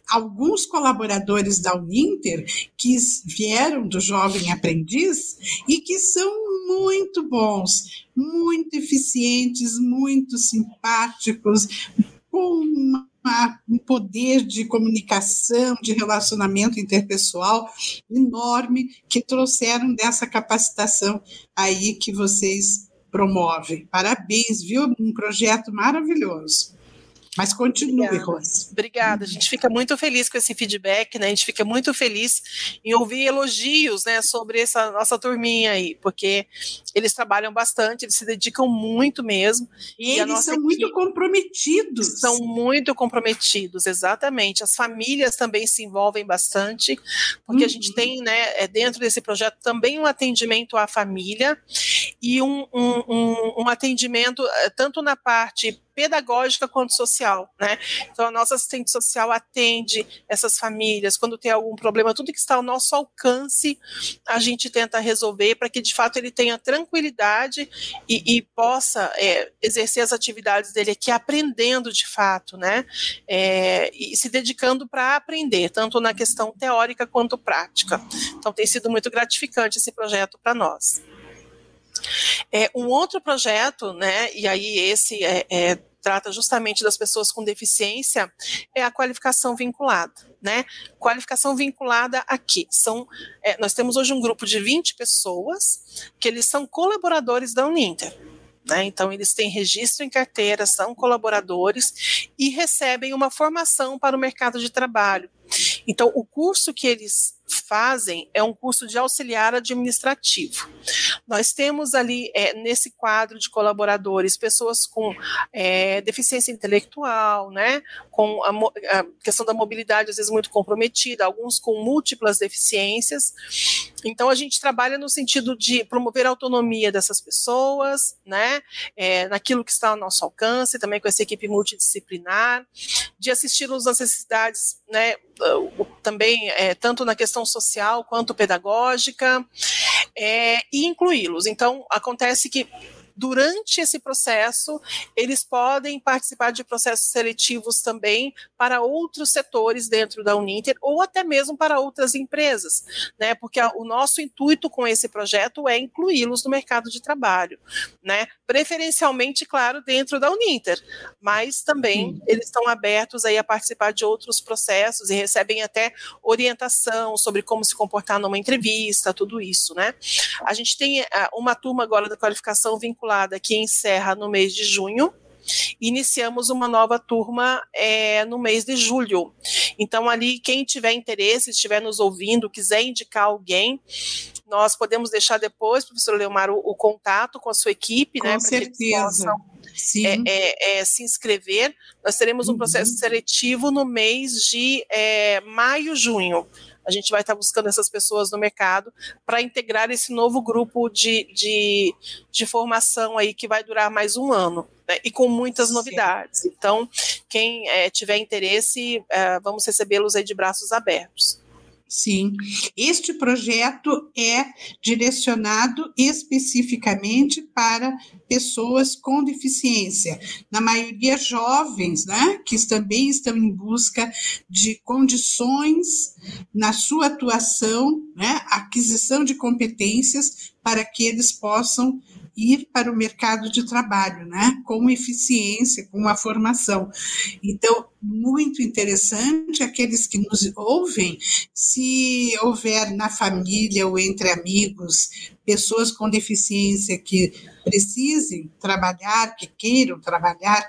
alguns colaboradores da Uninter que vieram do jovem aprendiz e que são muito bons, muito eficientes, muito simpáticos, com uma um poder de comunicação, de relacionamento interpessoal enorme que trouxeram dessa capacitação aí que vocês promovem. Parabéns, viu? Um projeto maravilhoso. Mas continue, Obrigada. Rose. Obrigada. A gente fica muito feliz com esse feedback, né? A gente fica muito feliz em ouvir elogios, né, sobre essa nossa turminha aí, porque eles trabalham bastante, eles se dedicam muito mesmo. E, e eles são muito comprometidos. São muito comprometidos, exatamente. As famílias também se envolvem bastante, porque uhum. a gente uhum. tem, né, é, dentro desse projeto também um atendimento à família e um, um, um, um atendimento eh, tanto na parte pedagógica quanto social, né? Então a nossa assistente social atende essas famílias quando tem algum problema, tudo que está ao nosso alcance, a gente tenta resolver para que de fato ele tenha tranquilidade e, e possa é, exercer as atividades dele aqui aprendendo de fato, né? É, e se dedicando para aprender, tanto na questão teórica quanto prática. Então tem sido muito gratificante esse projeto para nós. É, um outro projeto, né, e aí esse é, é, trata justamente das pessoas com deficiência, é a qualificação vinculada. Né? Qualificação vinculada aqui. São, é, nós temos hoje um grupo de 20 pessoas que eles são colaboradores da Uninter. Né? Então, eles têm registro em carteira, são colaboradores e recebem uma formação para o mercado de trabalho. Então, o curso que eles fazem é um curso de auxiliar administrativo. Nós temos ali, é, nesse quadro de colaboradores, pessoas com é, deficiência intelectual, né, com a, a, questão da mobilidade às vezes muito comprometida, alguns com múltiplas deficiências. Então, a gente trabalha no sentido de promover a autonomia dessas pessoas, né, é, naquilo que está ao nosso alcance, também com essa equipe multidisciplinar, de assisti-los às necessidades, né, também é, tanto na questão social quanto pedagógica, é, e incluí-los. Então, acontece que durante esse processo, eles podem participar de processos seletivos também para outros setores dentro da Uninter ou até mesmo para outras empresas, né? Porque a, o nosso intuito com esse projeto é incluí-los no mercado de trabalho, né? Preferencialmente, claro, dentro da Uninter, mas também Sim. eles estão abertos aí a participar de outros processos e recebem até orientação sobre como se comportar numa entrevista, tudo isso, né? A gente tem ah, uma turma agora da qualificação vinculada vinculada que encerra no mês de junho. Iniciamos uma nova turma é, no mês de julho. Então, ali, quem tiver interesse, estiver nos ouvindo, quiser indicar alguém, nós podemos deixar depois, professor Leomar, o, o contato com a sua equipe, com né? Com certeza. É, é, é, se inscrever. Nós teremos um uhum. processo seletivo no mês de é, maio, junho a gente vai estar buscando essas pessoas no mercado para integrar esse novo grupo de, de, de, formação aí que vai durar mais um ano. Né, e com muitas novidades. Então, quem é, tiver interesse, é, vamos recebê-los aí de braços abertos. Sim, este projeto é direcionado especificamente para pessoas com deficiência, na maioria jovens, né, que também estão em busca de condições na sua atuação, né, aquisição de competências para que eles possam ir para o mercado de trabalho, né? Com eficiência, com a formação. Então, muito interessante aqueles que nos ouvem, se houver na família ou entre amigos pessoas com deficiência que precisem trabalhar, que queiram trabalhar,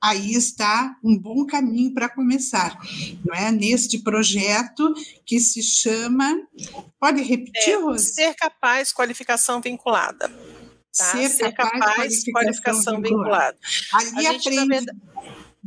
aí está um bom caminho para começar, não é? Neste projeto que se chama, pode repetir, é? Ser capaz, qualificação vinculada. Tá? Ser, Ser capaz, capaz qualificação, vinculada. vinculada. Ali a gente, aprende... Verdade...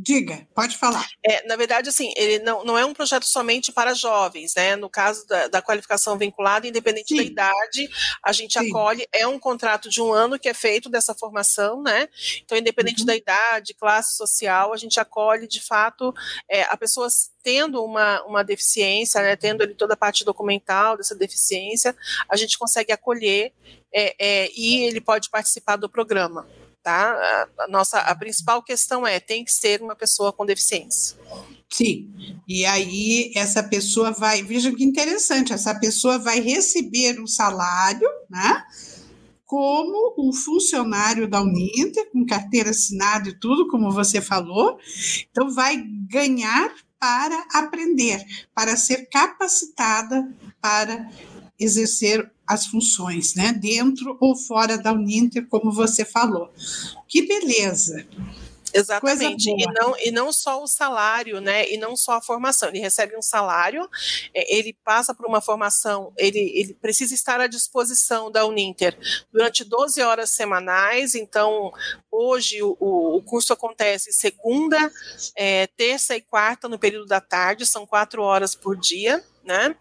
Diga, pode falar. É, na verdade, assim, ele não, não é um projeto somente para jovens, né? No caso da, da qualificação vinculada, independente Sim. da idade, a gente Sim. acolhe, é um contrato de um ano que é feito dessa formação, né? Então, independente uhum. da idade, classe social, a gente acolhe, de fato, é, a pessoa tendo uma, uma deficiência, né, tendo ali toda a parte documental dessa deficiência, a gente consegue acolher é, é, e ele pode participar do programa. Tá? A, nossa a principal questão é tem que ser uma pessoa com deficiência. Sim, e aí essa pessoa vai, veja que interessante, essa pessoa vai receber um salário, né? Como um funcionário da Uninter, com carteira assinada e tudo, como você falou, então vai ganhar para aprender, para ser capacitada para exercer as funções, né? Dentro ou fora da Uninter, como você falou. Que beleza! Exatamente, e não, e não só o salário, né, e não só a formação, ele recebe um salário, é, ele passa por uma formação, ele, ele precisa estar à disposição da Uninter durante 12 horas semanais, então hoje o, o curso acontece segunda, é, terça e quarta no período da tarde, são quatro horas por dia, né?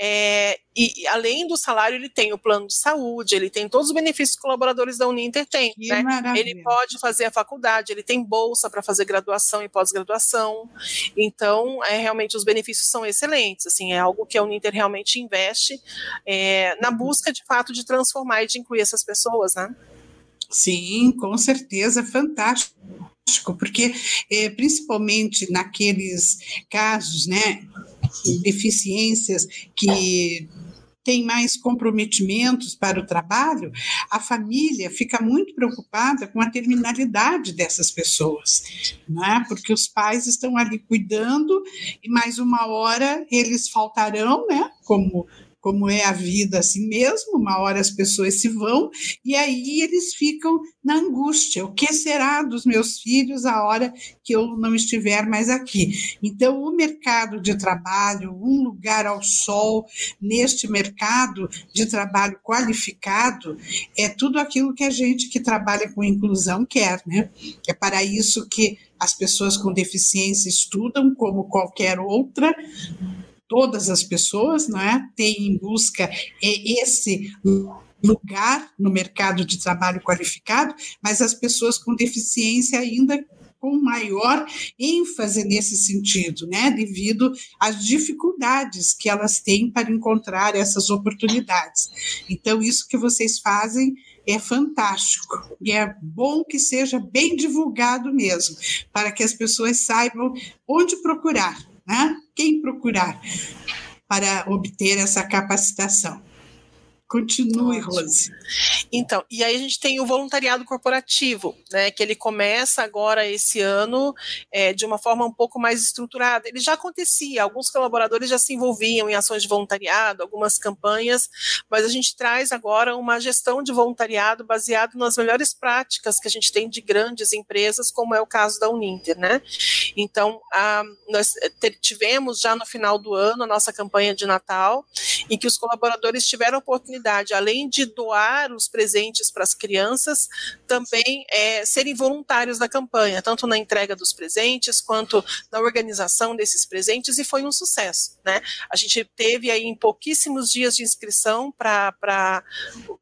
É, e além do salário, ele tem o plano de saúde, ele tem todos os benefícios que os colaboradores da Uninter têm. Né? Ele pode fazer a faculdade, ele tem bolsa para fazer graduação e pós-graduação. Então, é, realmente, os benefícios são excelentes. Assim, é algo que a Uninter realmente investe é, na busca, de fato, de transformar e de incluir essas pessoas, né? Sim, com certeza, fantástico porque é, principalmente naqueles casos, né, deficiências que tem mais comprometimentos para o trabalho, a família fica muito preocupada com a terminalidade dessas pessoas, né? porque os pais estão ali cuidando e mais uma hora eles faltarão, né? como como é a vida assim mesmo, uma hora as pessoas se vão e aí eles ficam na angústia. O que será dos meus filhos a hora que eu não estiver mais aqui? Então, o mercado de trabalho, um lugar ao sol neste mercado de trabalho qualificado, é tudo aquilo que a gente que trabalha com inclusão quer, né? É para isso que as pessoas com deficiência estudam como qualquer outra todas as pessoas, não é? Tem em busca esse lugar no mercado de trabalho qualificado, mas as pessoas com deficiência ainda com maior ênfase nesse sentido, né, devido às dificuldades que elas têm para encontrar essas oportunidades. Então, isso que vocês fazem é fantástico e é bom que seja bem divulgado mesmo, para que as pessoas saibam onde procurar, né? Quem procurar para obter essa capacitação? Continue, Rose. Então, e aí a gente tem o voluntariado corporativo, né, que ele começa agora esse ano é, de uma forma um pouco mais estruturada. Ele já acontecia, alguns colaboradores já se envolviam em ações de voluntariado, algumas campanhas, mas a gente traz agora uma gestão de voluntariado baseado nas melhores práticas que a gente tem de grandes empresas, como é o caso da Uninter, né? Então, a, nós tivemos já no final do ano a nossa campanha de Natal, em que os colaboradores tiveram a oportunidade oportunidade, além de doar os presentes para as crianças, também é, serem voluntários da campanha, tanto na entrega dos presentes quanto na organização desses presentes, e foi um sucesso. Né? A gente teve aí em pouquíssimos dias de inscrição para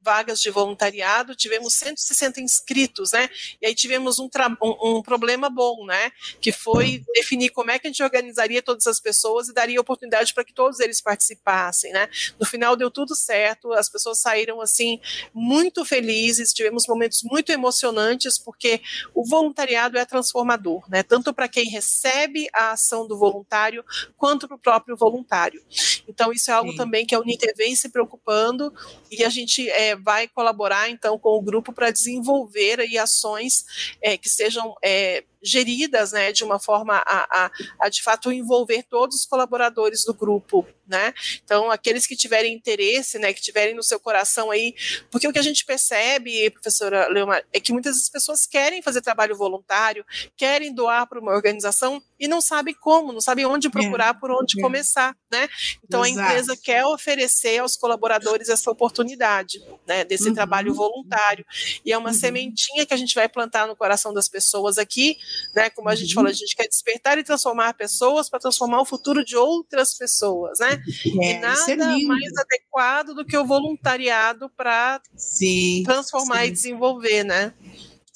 vagas de voluntariado, tivemos 160 inscritos, né? E aí tivemos um, um, um problema bom, né? Que foi definir como é que a gente organizaria todas as pessoas e daria oportunidade para que todos eles participassem, né? No final deu tudo certo, as pessoas saíram assim muito felizes, tivemos momentos muito emocionantes, porque o voluntariado é transformador, né? Tanto para quem recebe a ação do voluntário, quanto para o próprio voluntário. Então, isso é algo Sim. também que a Uniter vem se preocupando e a gente é, vai colaborar, então, com o grupo para desenvolver aí ações é, que sejam é, geridas né, de uma forma a, a, a, de fato envolver todos os colaboradores do grupo, né? Então, aqueles que tiverem interesse, né, que tiverem no seu coração aí, porque o que a gente percebe, professora Leomar, é que muitas pessoas querem fazer trabalho voluntário, querem doar para uma organização e não sabem como, não sabem onde procurar, é, por onde é. começar, né? Então, Exato. a empresa quer oferecer aos colaboradores essa oportunidade, né, desse uhum. trabalho voluntário. E é uma uhum. sementinha que a gente vai plantar no coração das pessoas aqui, né? Como a gente falou, a uhum. gente quer despertar e transformar pessoas para transformar o futuro de outras pessoas, né? É, e nada é mais adequado do que o voluntariado para transformar sim. e desenvolver, né?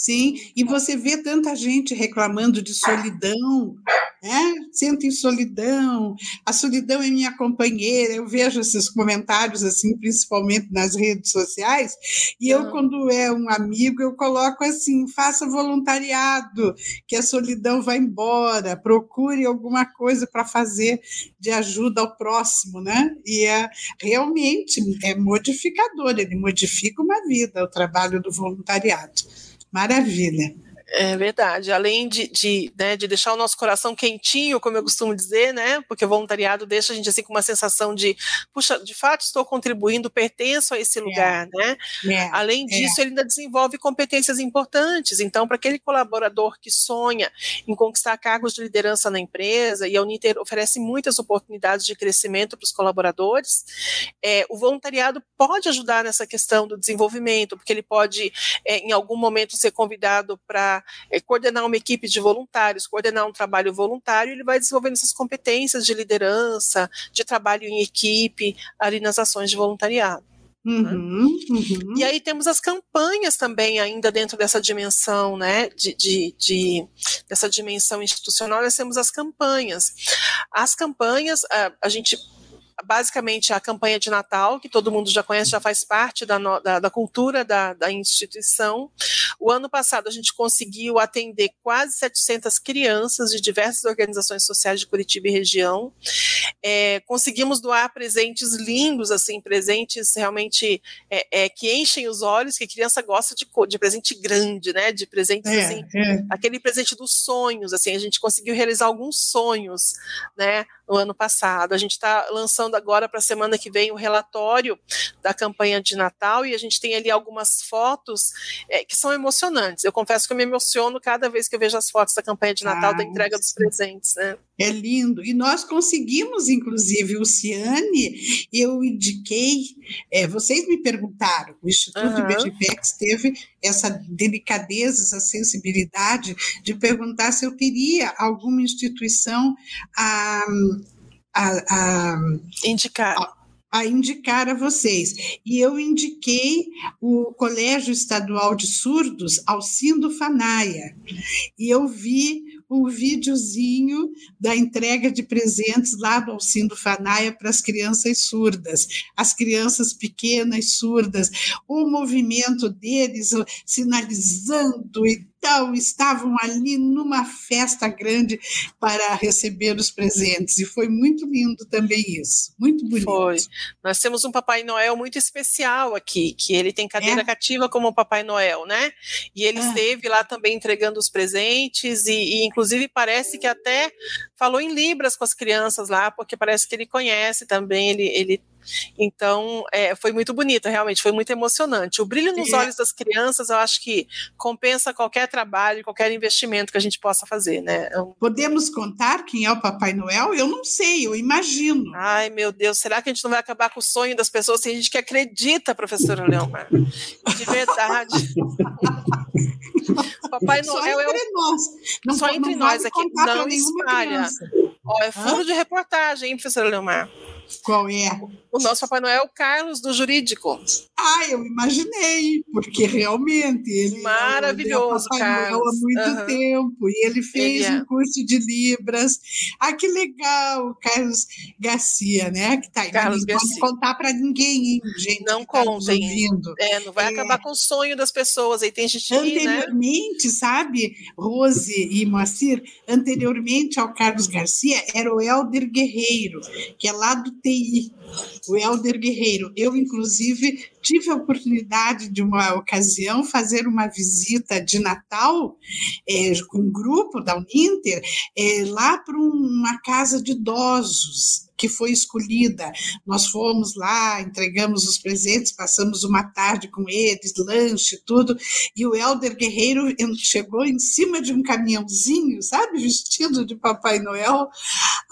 Sim, e você vê tanta gente reclamando de solidão, né? Sinto solidão, a solidão é minha companheira. Eu vejo esses comentários assim, principalmente nas redes sociais, e eu, ah. quando é um amigo, eu coloco assim: faça voluntariado, que a solidão vai embora, procure alguma coisa para fazer de ajuda ao próximo, né? E é realmente é modificador, ele modifica uma vida, o trabalho do voluntariado. Maravilha. É verdade. Além de, de, né, de deixar o nosso coração quentinho, como eu costumo dizer, né? Porque o voluntariado deixa a gente assim com uma sensação de, puxa, de fato estou contribuindo, pertenço a esse é. lugar, é. né? É. Além é. disso, ele ainda desenvolve competências importantes. Então, para aquele colaborador que sonha em conquistar cargos de liderança na empresa, e a Uniter oferece muitas oportunidades de crescimento para os colaboradores, é, o voluntariado pode ajudar nessa questão do desenvolvimento, porque ele pode, é, em algum momento, ser convidado para é, coordenar uma equipe de voluntários, coordenar um trabalho voluntário, ele vai desenvolvendo essas competências de liderança, de trabalho em equipe, ali nas ações de voluntariado. Uhum, uhum. E aí temos as campanhas também ainda dentro dessa dimensão, né, de, de, de, dessa dimensão institucional, nós temos as campanhas. As campanhas, a, a gente basicamente a campanha de Natal, que todo mundo já conhece, já faz parte da, da, da cultura da, da, instituição. O ano passado a gente conseguiu atender quase 700 crianças de diversas organizações sociais de Curitiba e região. É, conseguimos doar presentes lindos, assim, presentes realmente é, é, que enchem os olhos, que a criança gosta de, de presente grande, né? De presentes é, assim, é. aquele presente dos sonhos, assim, a gente conseguiu realizar alguns sonhos, né? No ano passado. A gente está lançando agora para a semana que vem o relatório da campanha de Natal e a gente tem ali algumas fotos é, que são emocionantes. Eu confesso que eu me emociono cada vez que eu vejo as fotos da campanha de Natal, ah, da entrega dos presentes, né? É lindo. E nós conseguimos, inclusive, o Ciane, eu indiquei, é, vocês me perguntaram, o Instituto uhum. IBGPEX teve essa delicadeza, essa sensibilidade de perguntar se eu teria alguma instituição a a, a indicar. A, a indicar a vocês. E eu indiquei o Colégio Estadual de Surdos, Alcindo Fanaia. E eu vi o videozinho da entrega de presentes lá do Alcindo Fanaia para as crianças surdas, as crianças pequenas surdas, o movimento deles sinalizando e então estavam ali numa festa grande para receber os presentes e foi muito lindo também isso, muito bonito. Foi. Nós temos um Papai Noel muito especial aqui, que ele tem cadeira é. cativa como o Papai Noel, né? E ele é. esteve lá também entregando os presentes e, e, inclusive parece que até falou em libras com as crianças lá, porque parece que ele conhece também, ele, ele então, é, foi muito bonita, realmente, foi muito emocionante. O brilho nos é. olhos das crianças, eu acho que compensa qualquer trabalho, qualquer investimento que a gente possa fazer, né? É Podemos contar quem é o Papai Noel? Eu não sei, eu imagino. Ai, meu Deus, será que a gente não vai acabar com o sonho das pessoas? Tem gente que acredita, professora Leomar. De verdade. Papai Noel só entre é o... nós. Não, só entre nós aqui. Não espalha. Ó, é furo Hã? de reportagem, hein, professora Leomar? Qual é? O nosso Papai Noel é o Carlos do Jurídico. Ah, eu imaginei, porque realmente ele maravilhoso, é Papai Noel há muito uhum. tempo e ele fez ele é. um curso de Libras. Ah, que legal, Carlos Garcia, né? Que tá aí. Carlos não pode contar para ninguém, hein, gente. Não tá contem. É, não vai é. acabar com o sonho das pessoas. Aí tem gente né? Anteriormente, né? sabe, Rose e Moacir, anteriormente ao Carlos Garcia era o Helder Guerreiro, que é lá do TI o Helder Guerreiro. Eu, inclusive, tive a oportunidade de uma ocasião fazer uma visita de Natal é, com um grupo da Uninter é, lá para uma casa de idosos que foi escolhida. Nós fomos lá, entregamos os presentes, passamos uma tarde com eles, lanche, tudo, e o Helder Guerreiro chegou em cima de um caminhãozinho, sabe, vestido de Papai Noel,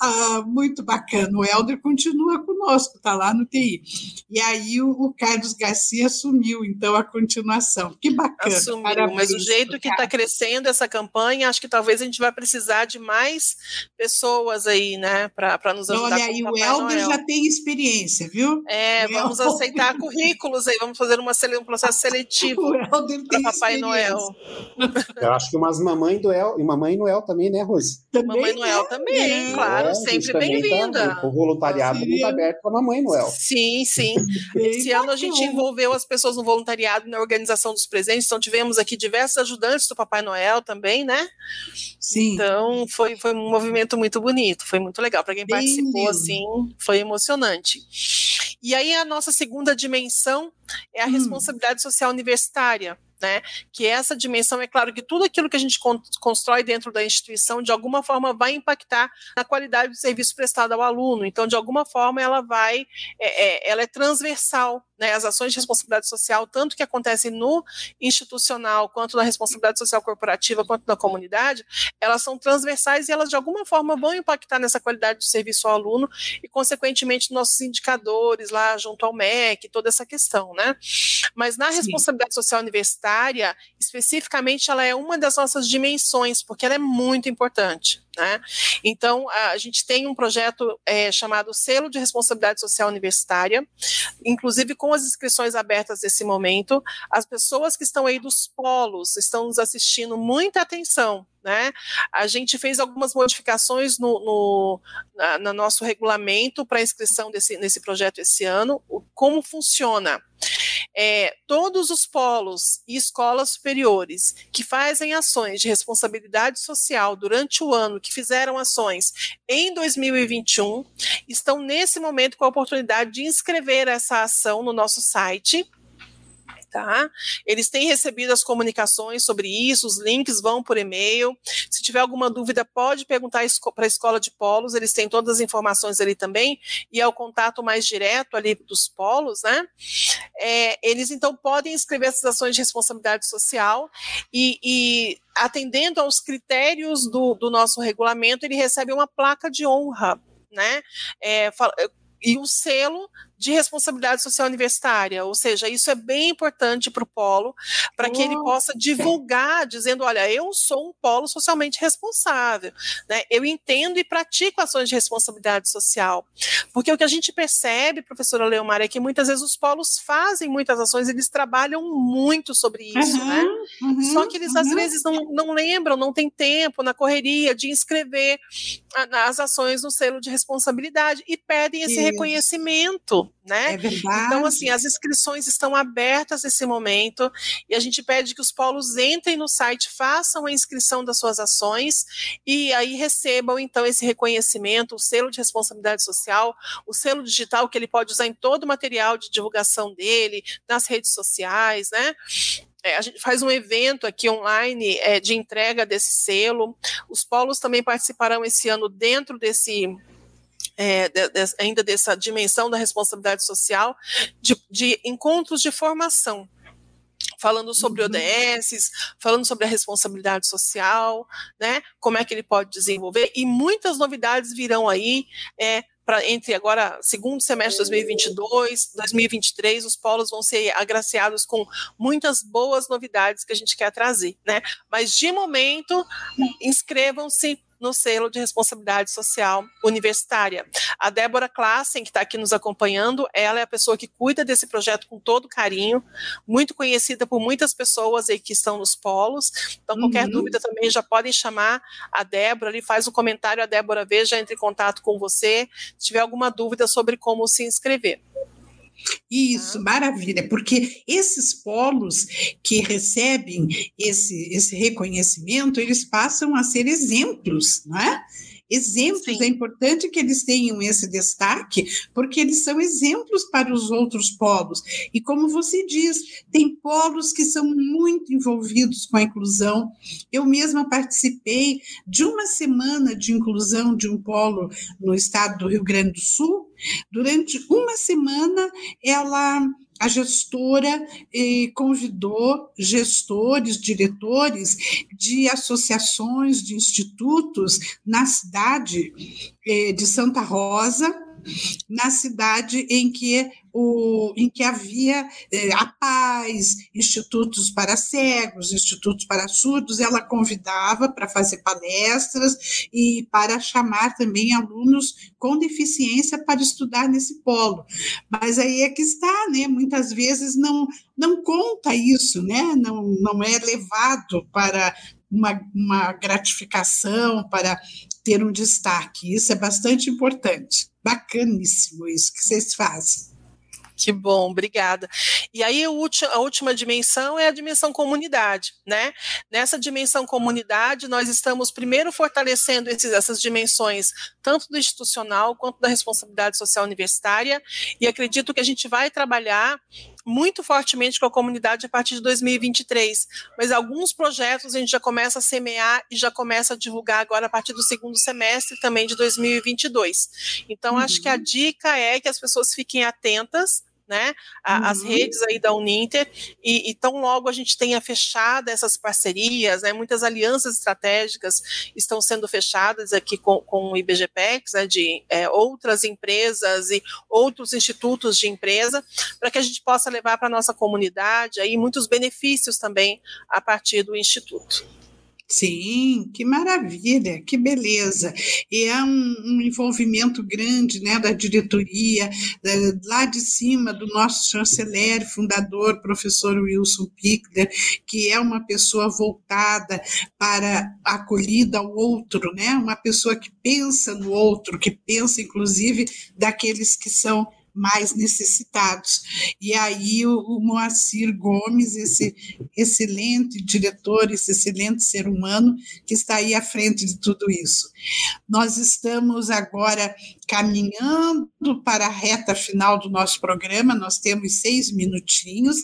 ah, muito bacana. O Helder continua conosco, está lá no TI. E aí o, o, Carlos Garcia assumiu, então, a continuação. Que bacana. Assumiu, Parabéns, mas o jeito que está crescendo essa campanha, acho que talvez a gente vai precisar de mais pessoas aí, né, para nos ajudar. Olha aí, e o Helder já tem experiência, viu? É, vamos aceitar currículos aí, vamos fazer uma, um processo seletivo para Papai Noel. Eu acho que umas mamãe do El, e mamãe Noel também, né, Rose? Também mamãe Noel é, também, é, claro, sempre bem-vinda. Tá, o voluntariado muito aberto para mamãe Noel. Sim, sim. Esse ano a gente envolveu as pessoas no voluntariado na organização dos presentes, então tivemos aqui diversos ajudantes do Papai Noel também, né? Sim. Então foi, foi um movimento muito bonito, foi muito legal. Para quem bem participou, lindo. assim, foi emocionante. E aí a nossa segunda dimensão é a hum. responsabilidade social universitária. Né? Que essa dimensão, é claro que tudo aquilo que a gente constrói dentro da instituição, de alguma forma, vai impactar na qualidade do serviço prestado ao aluno. Então, de alguma forma, ela vai, é, é, ela é transversal né, as ações de responsabilidade social, tanto que acontecem no institucional, quanto na responsabilidade social corporativa, quanto na comunidade, elas são transversais e elas de alguma forma vão impactar nessa qualidade de serviço ao aluno e, consequentemente, nossos indicadores lá junto ao MEC, toda essa questão, né? Mas na Sim. responsabilidade social universitária, especificamente, ela é uma das nossas dimensões, porque ela é muito importante. Né? Então, a, gente tem um projeto é, chamado Selo de Responsabilidade Social Universitária, inclusive com as inscrições abertas nesse momento. As pessoas que estão aí dos polos estão nos assistindo, muita atenção, né? A gente fez algumas modificações no, no, na, no nosso regulamento para inscrição desse, nesse projeto esse ano. O, como funciona? É, todos os polos e escolas superiores que fazem ações de responsabilidade social durante o ano, que fizeram ações em 2021, estão nesse momento com a oportunidade de inscrever essa ação no nosso site tá? Eles têm recebido as comunicações sobre isso, os links vão por e-mail. Se tiver alguma dúvida, pode perguntar para a escola de polos, eles têm todas as informações ali também, e é o contato mais direto ali dos polos, né? É, eles então podem inscrever essas ações de responsabilidade social e, e atendendo aos critérios do, do nosso regulamento, ele recebe uma placa de honra né? É, e o selo de responsabilidade social universitária, ou seja, isso é bem importante para o polo, para que ele possa divulgar, dizendo, olha, eu sou um polo socialmente responsável, né? Eu entendo e pratico ações de responsabilidade social, porque o que a gente percebe, professora Leomar, é que muitas vezes os polos fazem muitas ações, eles trabalham muito sobre isso, uhum, né? Uhum, Só que eles uhum. às vezes não, não lembram, não tem tempo na correria de inscrever as ações no selo de responsabilidade e pedem esse isso. reconhecimento né? É verdade. Então, assim, as inscrições estão abertas nesse momento e a gente pede que os polos entrem no site, façam a inscrição das suas ações e aí recebam, então, esse reconhecimento, o selo de responsabilidade social, o selo digital que ele pode usar em todo o material de divulgação dele, nas redes sociais, né? É, a gente faz um evento aqui online é, de entrega desse selo. Os polos também participarão esse ano dentro desse é, de, de, ainda dessa dimensão da responsabilidade social, de, de encontros de formação falando sobre uhum. ODS, falando sobre a responsabilidade social, né? Como é que ele pode desenvolver e muitas novidades virão aí. É, Pra, entre agora segundo semestre de 2022, 2023, os polos vão ser agraciados com muitas boas novidades que a gente quer trazer, né? Mas de momento, inscrevam-se no selo de responsabilidade social universitária. A Débora Klassen, que está aqui nos acompanhando, ela é a pessoa que cuida desse projeto com todo carinho, muito conhecida por muitas pessoas aí que estão nos polos. Então, qualquer uhum. dúvida também já podem chamar a Débora, ali faz um comentário, a Débora veja, entre em contato com você, se tiver alguma dúvida sobre como se inscrever. Isso, maravilha, porque esses polos que recebem esse, esse reconhecimento, eles passam a ser exemplos, não é? Exemplos. Sim. É importante que eles tenham esse destaque, porque eles são exemplos para os outros polos. E como você diz, tem polos que são muito envolvidos com a inclusão. Eu mesma participei de uma semana de inclusão de um polo no estado do Rio Grande do Sul. Durante uma semana, ela a gestora eh, convidou gestores, diretores de associações, de institutos na cidade eh, de Santa Rosa, na cidade em que, o, em que havia eh, a paz, institutos para cegos, institutos para surdos, ela convidava para fazer palestras e para chamar também alunos com deficiência para estudar nesse polo. Mas aí é que está, né? Muitas vezes não, não conta isso, né? Não, não é levado para uma, uma gratificação, para ter um destaque. Isso é bastante importante. Bacaníssimo isso que vocês fazem. Que bom, obrigada. E aí a última dimensão é a dimensão comunidade, né? Nessa dimensão comunidade, nós estamos primeiro fortalecendo esses, essas dimensões, tanto do institucional quanto da responsabilidade social universitária, e acredito que a gente vai trabalhar muito fortemente com a comunidade a partir de 2023, mas alguns projetos a gente já começa a semear e já começa a divulgar agora a partir do segundo semestre também de 2022. Então, uhum. acho que a uhum. dica é que as pessoas fiquem atentas né, uhum. as redes aí da Uninter, e, e, tão logo a gente tenha fechado essas parcerias, né, muitas alianças estratégicas estão sendo fechadas aqui com, com o IBGPEX, né, de é, outras empresas e outros institutos de empresa, para que a gente possa levar para a nossa comunidade aí muitos benefícios também a partir do Instituto. Sim, que maravilha, que beleza. E é um, um envolvimento grande né, da diretoria, da, lá de cima do nosso chanceler, fundador, professor Wilson Pickler, que é uma pessoa voltada para a acolhida ao outro, né? uma pessoa que pensa no outro, que pensa, inclusive, daqueles que são mais necessitados. E aí o, o Moacir Gomes, esse excelente diretor, esse excelente ser humano que está aí à frente de tudo isso. Nós estamos agora caminhando para a reta final do nosso programa, nós temos seis minutinhos,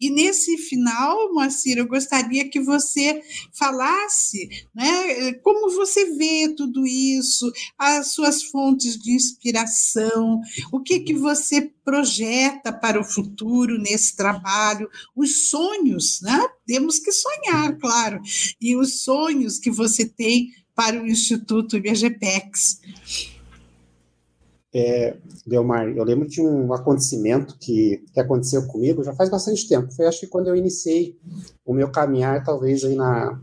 e nesse final, Moacir, eu gostaria que você falasse né, como você vê tudo isso, as suas fontes de inspiração, o que, que você projeta para o futuro nesse trabalho, os sonhos, né? Temos que sonhar, claro, e os sonhos que você tem para o Instituto IBGPEX. É, Delmar, eu lembro de um acontecimento que, que aconteceu comigo já faz bastante tempo. Foi acho que quando eu iniciei o meu caminhar, talvez aí na,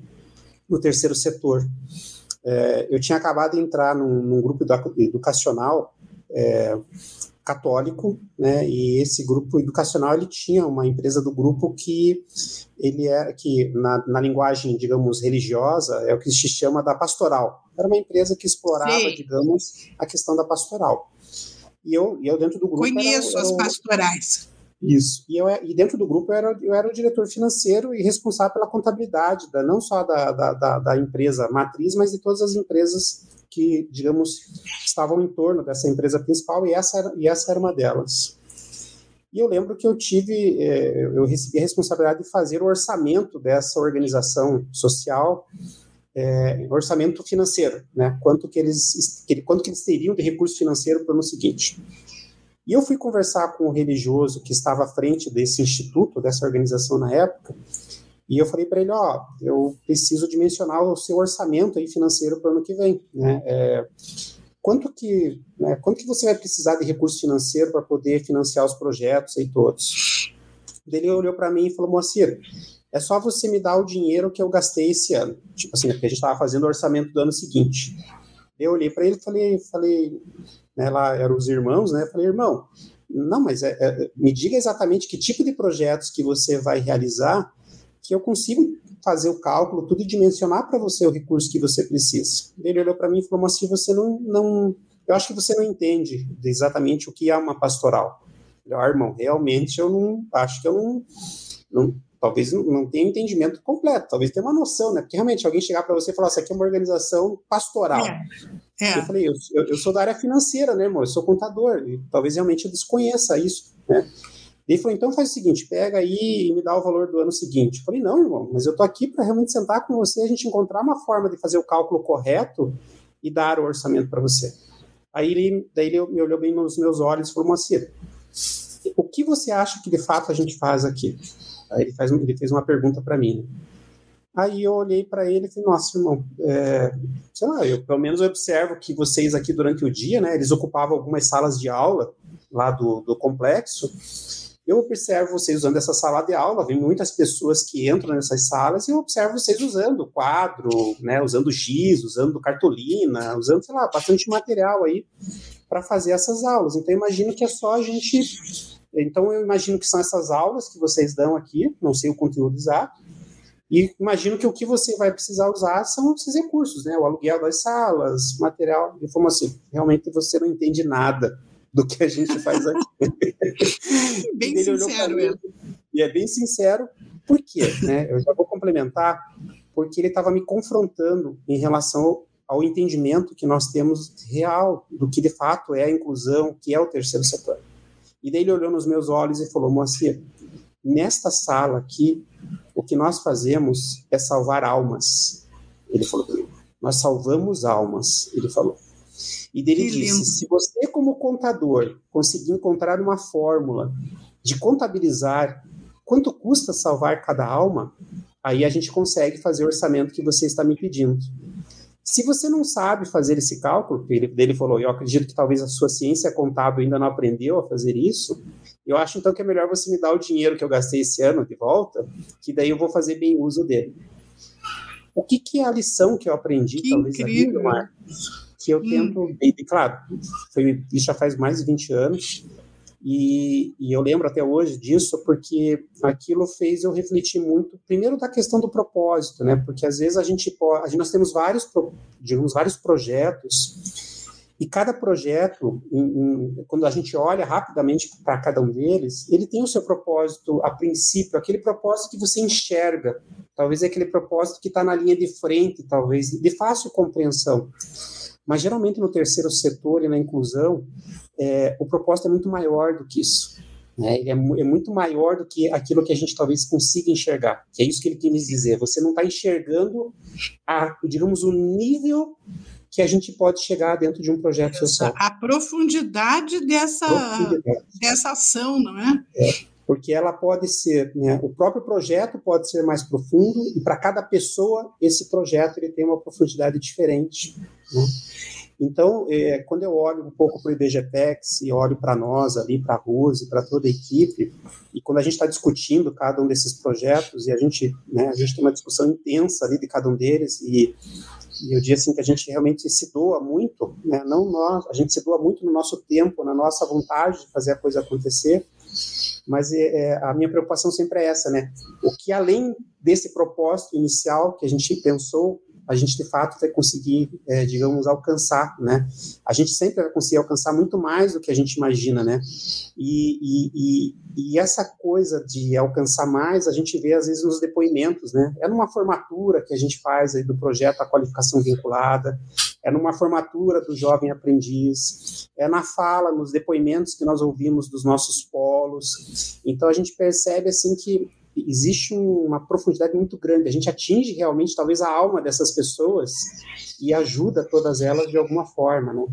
no terceiro setor. É, eu tinha acabado de entrar num, num grupo educacional é, católico, né? E esse grupo educacional ele tinha uma empresa do grupo que ele é que na, na linguagem, digamos, religiosa é o que se chama da pastoral. Era uma empresa que explorava, Sim. digamos, a questão da pastoral. E eu, e eu dentro do grupo. Conheço era, as pastorais. Isso. E, eu, e dentro do grupo eu era, eu era o diretor financeiro e responsável pela contabilidade, da, não só da, da, da, da empresa matriz, mas de todas as empresas que, digamos, estavam em torno dessa empresa principal, e essa era, e essa era uma delas. E eu lembro que eu tive, é, eu recebi a responsabilidade de fazer o orçamento dessa organização social é, orçamento financeiro, né? Quanto que eles, quanto que eles teriam de recurso financeiro para o ano seguinte. E eu fui conversar com o religioso que estava à frente desse instituto, dessa organização na época, e eu falei para ele, ó, eu preciso dimensionar o seu orçamento aí financeiro para o ano que vem, né? É, quanto que, né, quanto que você vai precisar de recurso financeiro para poder financiar os projetos aí todos? Ele olhou para mim e falou, Moacir, é só você me dar o dinheiro que eu gastei esse ano. Tipo assim, porque a gente estava fazendo o orçamento do ano seguinte. Eu olhei para ele e falei, falei, né, lá eram os irmãos, né? Falei, irmão, não, mas é, é, me diga exatamente que tipo de projetos que você vai realizar, que eu consigo fazer o cálculo, tudo e dimensionar para você o recurso que você precisa. Ele olhou para mim e falou, mas se você não, não, eu acho que você não entende exatamente o que é uma pastoral. Eu, ah, irmão, realmente eu não, acho que eu não, não talvez não tenha entendimento completo, talvez tenha uma noção, né? Porque realmente alguém chegar para você e falar, isso aqui é uma organização pastoral. É. É. Eu falei, eu, eu, sou da área financeira, né, irmão? Eu sou contador, e talvez realmente eu desconheça isso, né? Ele falou, então faz o seguinte, pega aí e me dá o valor do ano seguinte. Eu falei, não, irmão, mas eu tô aqui para realmente sentar com você e a gente encontrar uma forma de fazer o cálculo correto e dar o orçamento para você. Aí ele, daí ele me olhou bem nos meus olhos e falou, Moacir, o que você acha que de fato a gente faz aqui? Aí ele, faz, ele fez uma pergunta para mim. Né? Aí eu olhei para ele e falei, nossa, irmão, é, sei lá, eu pelo menos observo que vocês aqui durante o dia, né, eles ocupavam algumas salas de aula lá do, do complexo, eu observo vocês usando essa sala de aula, vem muitas pessoas que entram nessas salas e eu observo vocês usando quadro, né, usando giz, usando cartolina, usando, sei lá, bastante material aí para fazer essas aulas. Então, imagino que é só a gente então, eu imagino que são essas aulas que vocês dão aqui, não sei o conteúdo exato, e imagino que o que você vai precisar usar são esses recursos, né? O aluguel das salas, material, de forma assim. Realmente você não entende nada do que a gente faz aqui. bem sincero mesmo. E é bem sincero, por quê? Né? Eu já vou complementar, porque ele estava me confrontando em relação ao entendimento que nós temos real do que de fato é a inclusão, que é o terceiro setor. E daí ele olhou nos meus olhos e falou: Moacir, nesta sala aqui, o que nós fazemos é salvar almas. Ele falou: Nós salvamos almas. Ele falou. E dele que disse: lindo. se você, como contador, conseguir encontrar uma fórmula de contabilizar quanto custa salvar cada alma, aí a gente consegue fazer o orçamento que você está me pedindo. Se você não sabe fazer esse cálculo, ele, ele falou, eu acredito que talvez a sua ciência contábil ainda não aprendeu a fazer isso, eu acho então que é melhor você me dar o dinheiro que eu gastei esse ano de volta, que daí eu vou fazer bem uso dele. O que, que é a lição que eu aprendi, que talvez, incrível. aqui, Mar, que eu hum. tento, e, claro, foi, isso já faz mais de 20 anos, e, e, eu lembro até hoje disso porque aquilo fez eu refletir muito, primeiro da questão do propósito, né? Porque às vezes a gente pode, nós temos vários, digamos, vários projetos e cada projeto, em, em, quando a gente olha rapidamente para cada um deles, ele tem o seu propósito a princípio, aquele propósito que você enxerga, talvez é aquele propósito que está na linha de frente, talvez de fácil compreensão. Mas geralmente no terceiro setor e na inclusão, é, o propósito é muito maior do que isso. Né? É, é, muito maior do que aquilo que a gente talvez consiga enxergar. Que é isso que ele quis dizer. Você não está enxergando, a, digamos, o nível que a gente pode chegar dentro de um projeto social. A profundidade dessa, profundidade. dessa ação, não é? é porque ela pode ser, né, o próprio projeto pode ser mais profundo e para cada pessoa esse projeto ele tem uma profundidade diferente. Né? Então, é, quando eu olho um pouco para o IBGPEX e olho para nós ali, para a Rose, para toda a equipe, e quando a gente está discutindo cada um desses projetos, e a gente, né, a gente tem uma discussão intensa ali de cada um deles, e, e eu digo assim que a gente realmente se doa muito, né, não nós, a gente se doa muito no nosso tempo, na nossa vontade de fazer a coisa acontecer, mas é, é, a minha preocupação sempre é essa, né? O que além desse propósito inicial que a gente pensou, a gente de fato vai conseguir, é, digamos, alcançar, né? A gente sempre vai conseguir alcançar muito mais do que a gente imagina, né? E, e, e, e, essa coisa de alcançar mais, a gente vê às vezes nos depoimentos, né? É numa formatura que a gente faz aí do projeto A Qualificação Vinculada, é numa formatura do jovem aprendiz, é na fala, nos depoimentos que nós ouvimos dos nossos polos. Então a gente percebe assim que existe uma profundidade muito grande. A gente atinge realmente, talvez, a alma dessas pessoas e ajuda todas elas de alguma forma, né?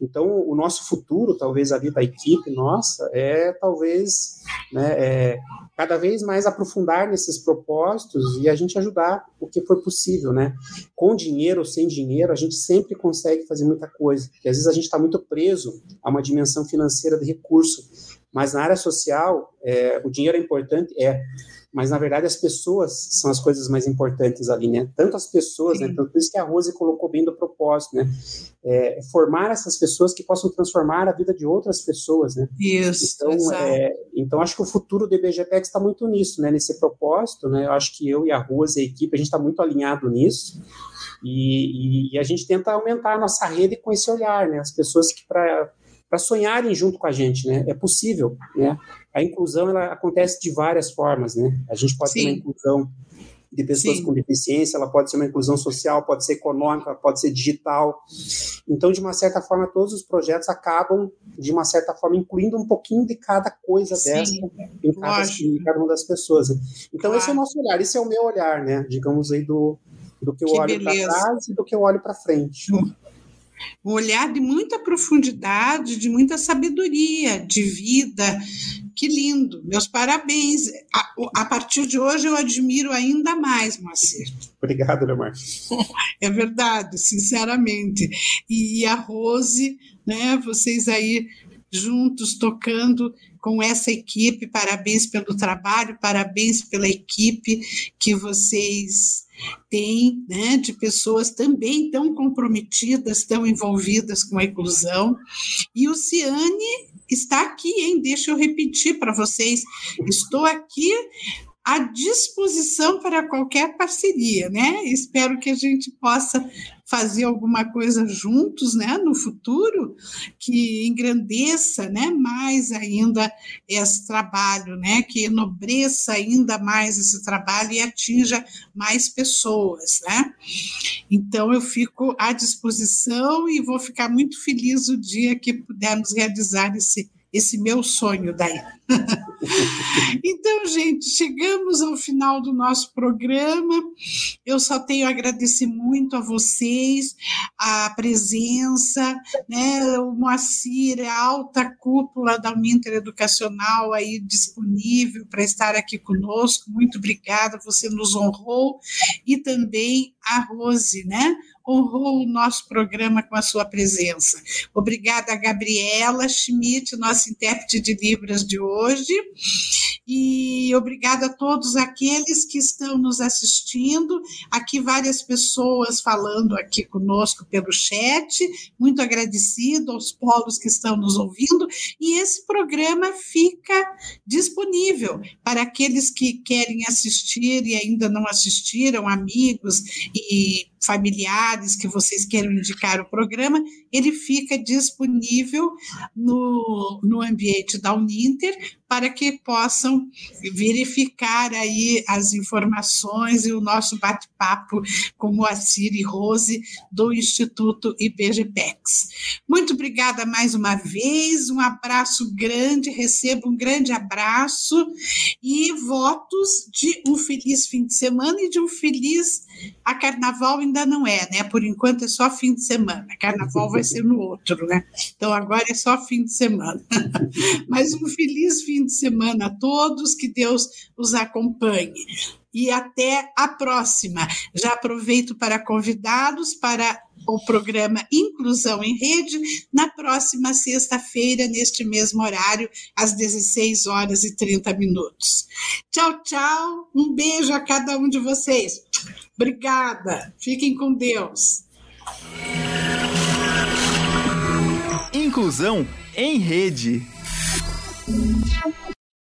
Então, o nosso futuro, talvez ali da equipe nossa, é talvez né, é, cada vez mais aprofundar nesses propósitos e a gente ajudar o que for possível, né? Com dinheiro ou sem dinheiro, a gente sempre consegue fazer muita coisa. Porque às vezes a gente está muito preso a uma dimensão financeira de recurso, mas na área social, é, o dinheiro é importante, é mas na verdade as pessoas são as coisas mais importantes ali, né? Tanto as pessoas, né? Sim. né? Por isso que a Rose colocou bem do propósito, né? É, formar essas pessoas que possam transformar a vida de outras pessoas, né? Isso. Então, é, então acho que o futuro do IBGPEX está muito nisso, né? Nesse propósito, né? Eu acho que eu e a Rose, a equipe, a gente está muito alinhado nisso. E, e, e, a gente tenta aumentar a nossa rede com esse olhar, né? As pessoas que para para sonharem junto com a gente, né? É possível, né? A inclusão ela acontece de várias formas, né? A gente pode Sim. ter uma inclusão de pessoas Sim. com deficiência, ela pode ser uma inclusão social, pode ser econômica, pode ser digital. Então, de uma certa forma, todos os projetos acabam, de uma certa forma, incluindo um pouquinho de cada coisa Sim. dessa em cada, em cada, uma das pessoas. Então, claro. esse é o nosso olhar, esse é o meu olhar, né? Digamos aí do, do que eu que olho para trás e do que eu olho para frente. Um olhar de muita profundidade, de muita sabedoria, de vida. Que lindo, meus parabéns. A, a partir de hoje eu admiro ainda mais, Moacir. Obrigado, Leomar. É verdade, sinceramente. E a Rose, né, vocês aí juntos tocando com essa equipe, parabéns pelo trabalho, parabéns pela equipe que vocês tem né, de pessoas também tão comprometidas, tão envolvidas com a inclusão. E o Ciane está aqui, hein? Deixa eu repetir para vocês. Estou aqui à disposição para qualquer parceria, né? Espero que a gente possa fazer alguma coisa juntos, né, no futuro, que engrandeça, né, mais ainda esse trabalho, né, que enobreça ainda mais esse trabalho e atinja mais pessoas, né? Então eu fico à disposição e vou ficar muito feliz o dia que pudermos realizar esse esse meu sonho daí. então, gente, chegamos ao final do nosso programa. Eu só tenho a agradecer muito a vocês, a presença, né? O Moacir, a alta cúpula da Uninter Educacional aí disponível para estar aqui conosco. Muito obrigada, você nos honrou. E também a Rose, né? Honrou o nosso programa com a sua presença. Obrigada, Gabriela Schmidt, nossa intérprete de Libras de hoje, e obrigada a todos aqueles que estão nos assistindo. Aqui várias pessoas falando aqui conosco pelo chat. Muito agradecido aos polos que estão nos ouvindo. E esse programa fica disponível para aqueles que querem assistir e ainda não assistiram, amigos e familiares que vocês queiram indicar o programa, ele fica disponível no, no ambiente da Uninter para que possam verificar aí as informações e o nosso bate-papo com Moacir e Rose do Instituto IPGPEX. Muito obrigada mais uma vez, um abraço grande, recebo um grande abraço e votos de um feliz fim de semana e de um feliz a carnaval ainda não é, né? Por enquanto é só fim de semana. Carnaval vai ser no outro, né? Então agora é só fim de semana. Mas um feliz fim de semana a todos, que Deus os acompanhe. E até a próxima. Já aproveito para convidá-los para o programa Inclusão em Rede na próxima sexta-feira, neste mesmo horário, às 16 horas e 30 minutos. Tchau, tchau. Um beijo a cada um de vocês. Obrigada. Fiquem com Deus. Inclusão em Rede. Tchau.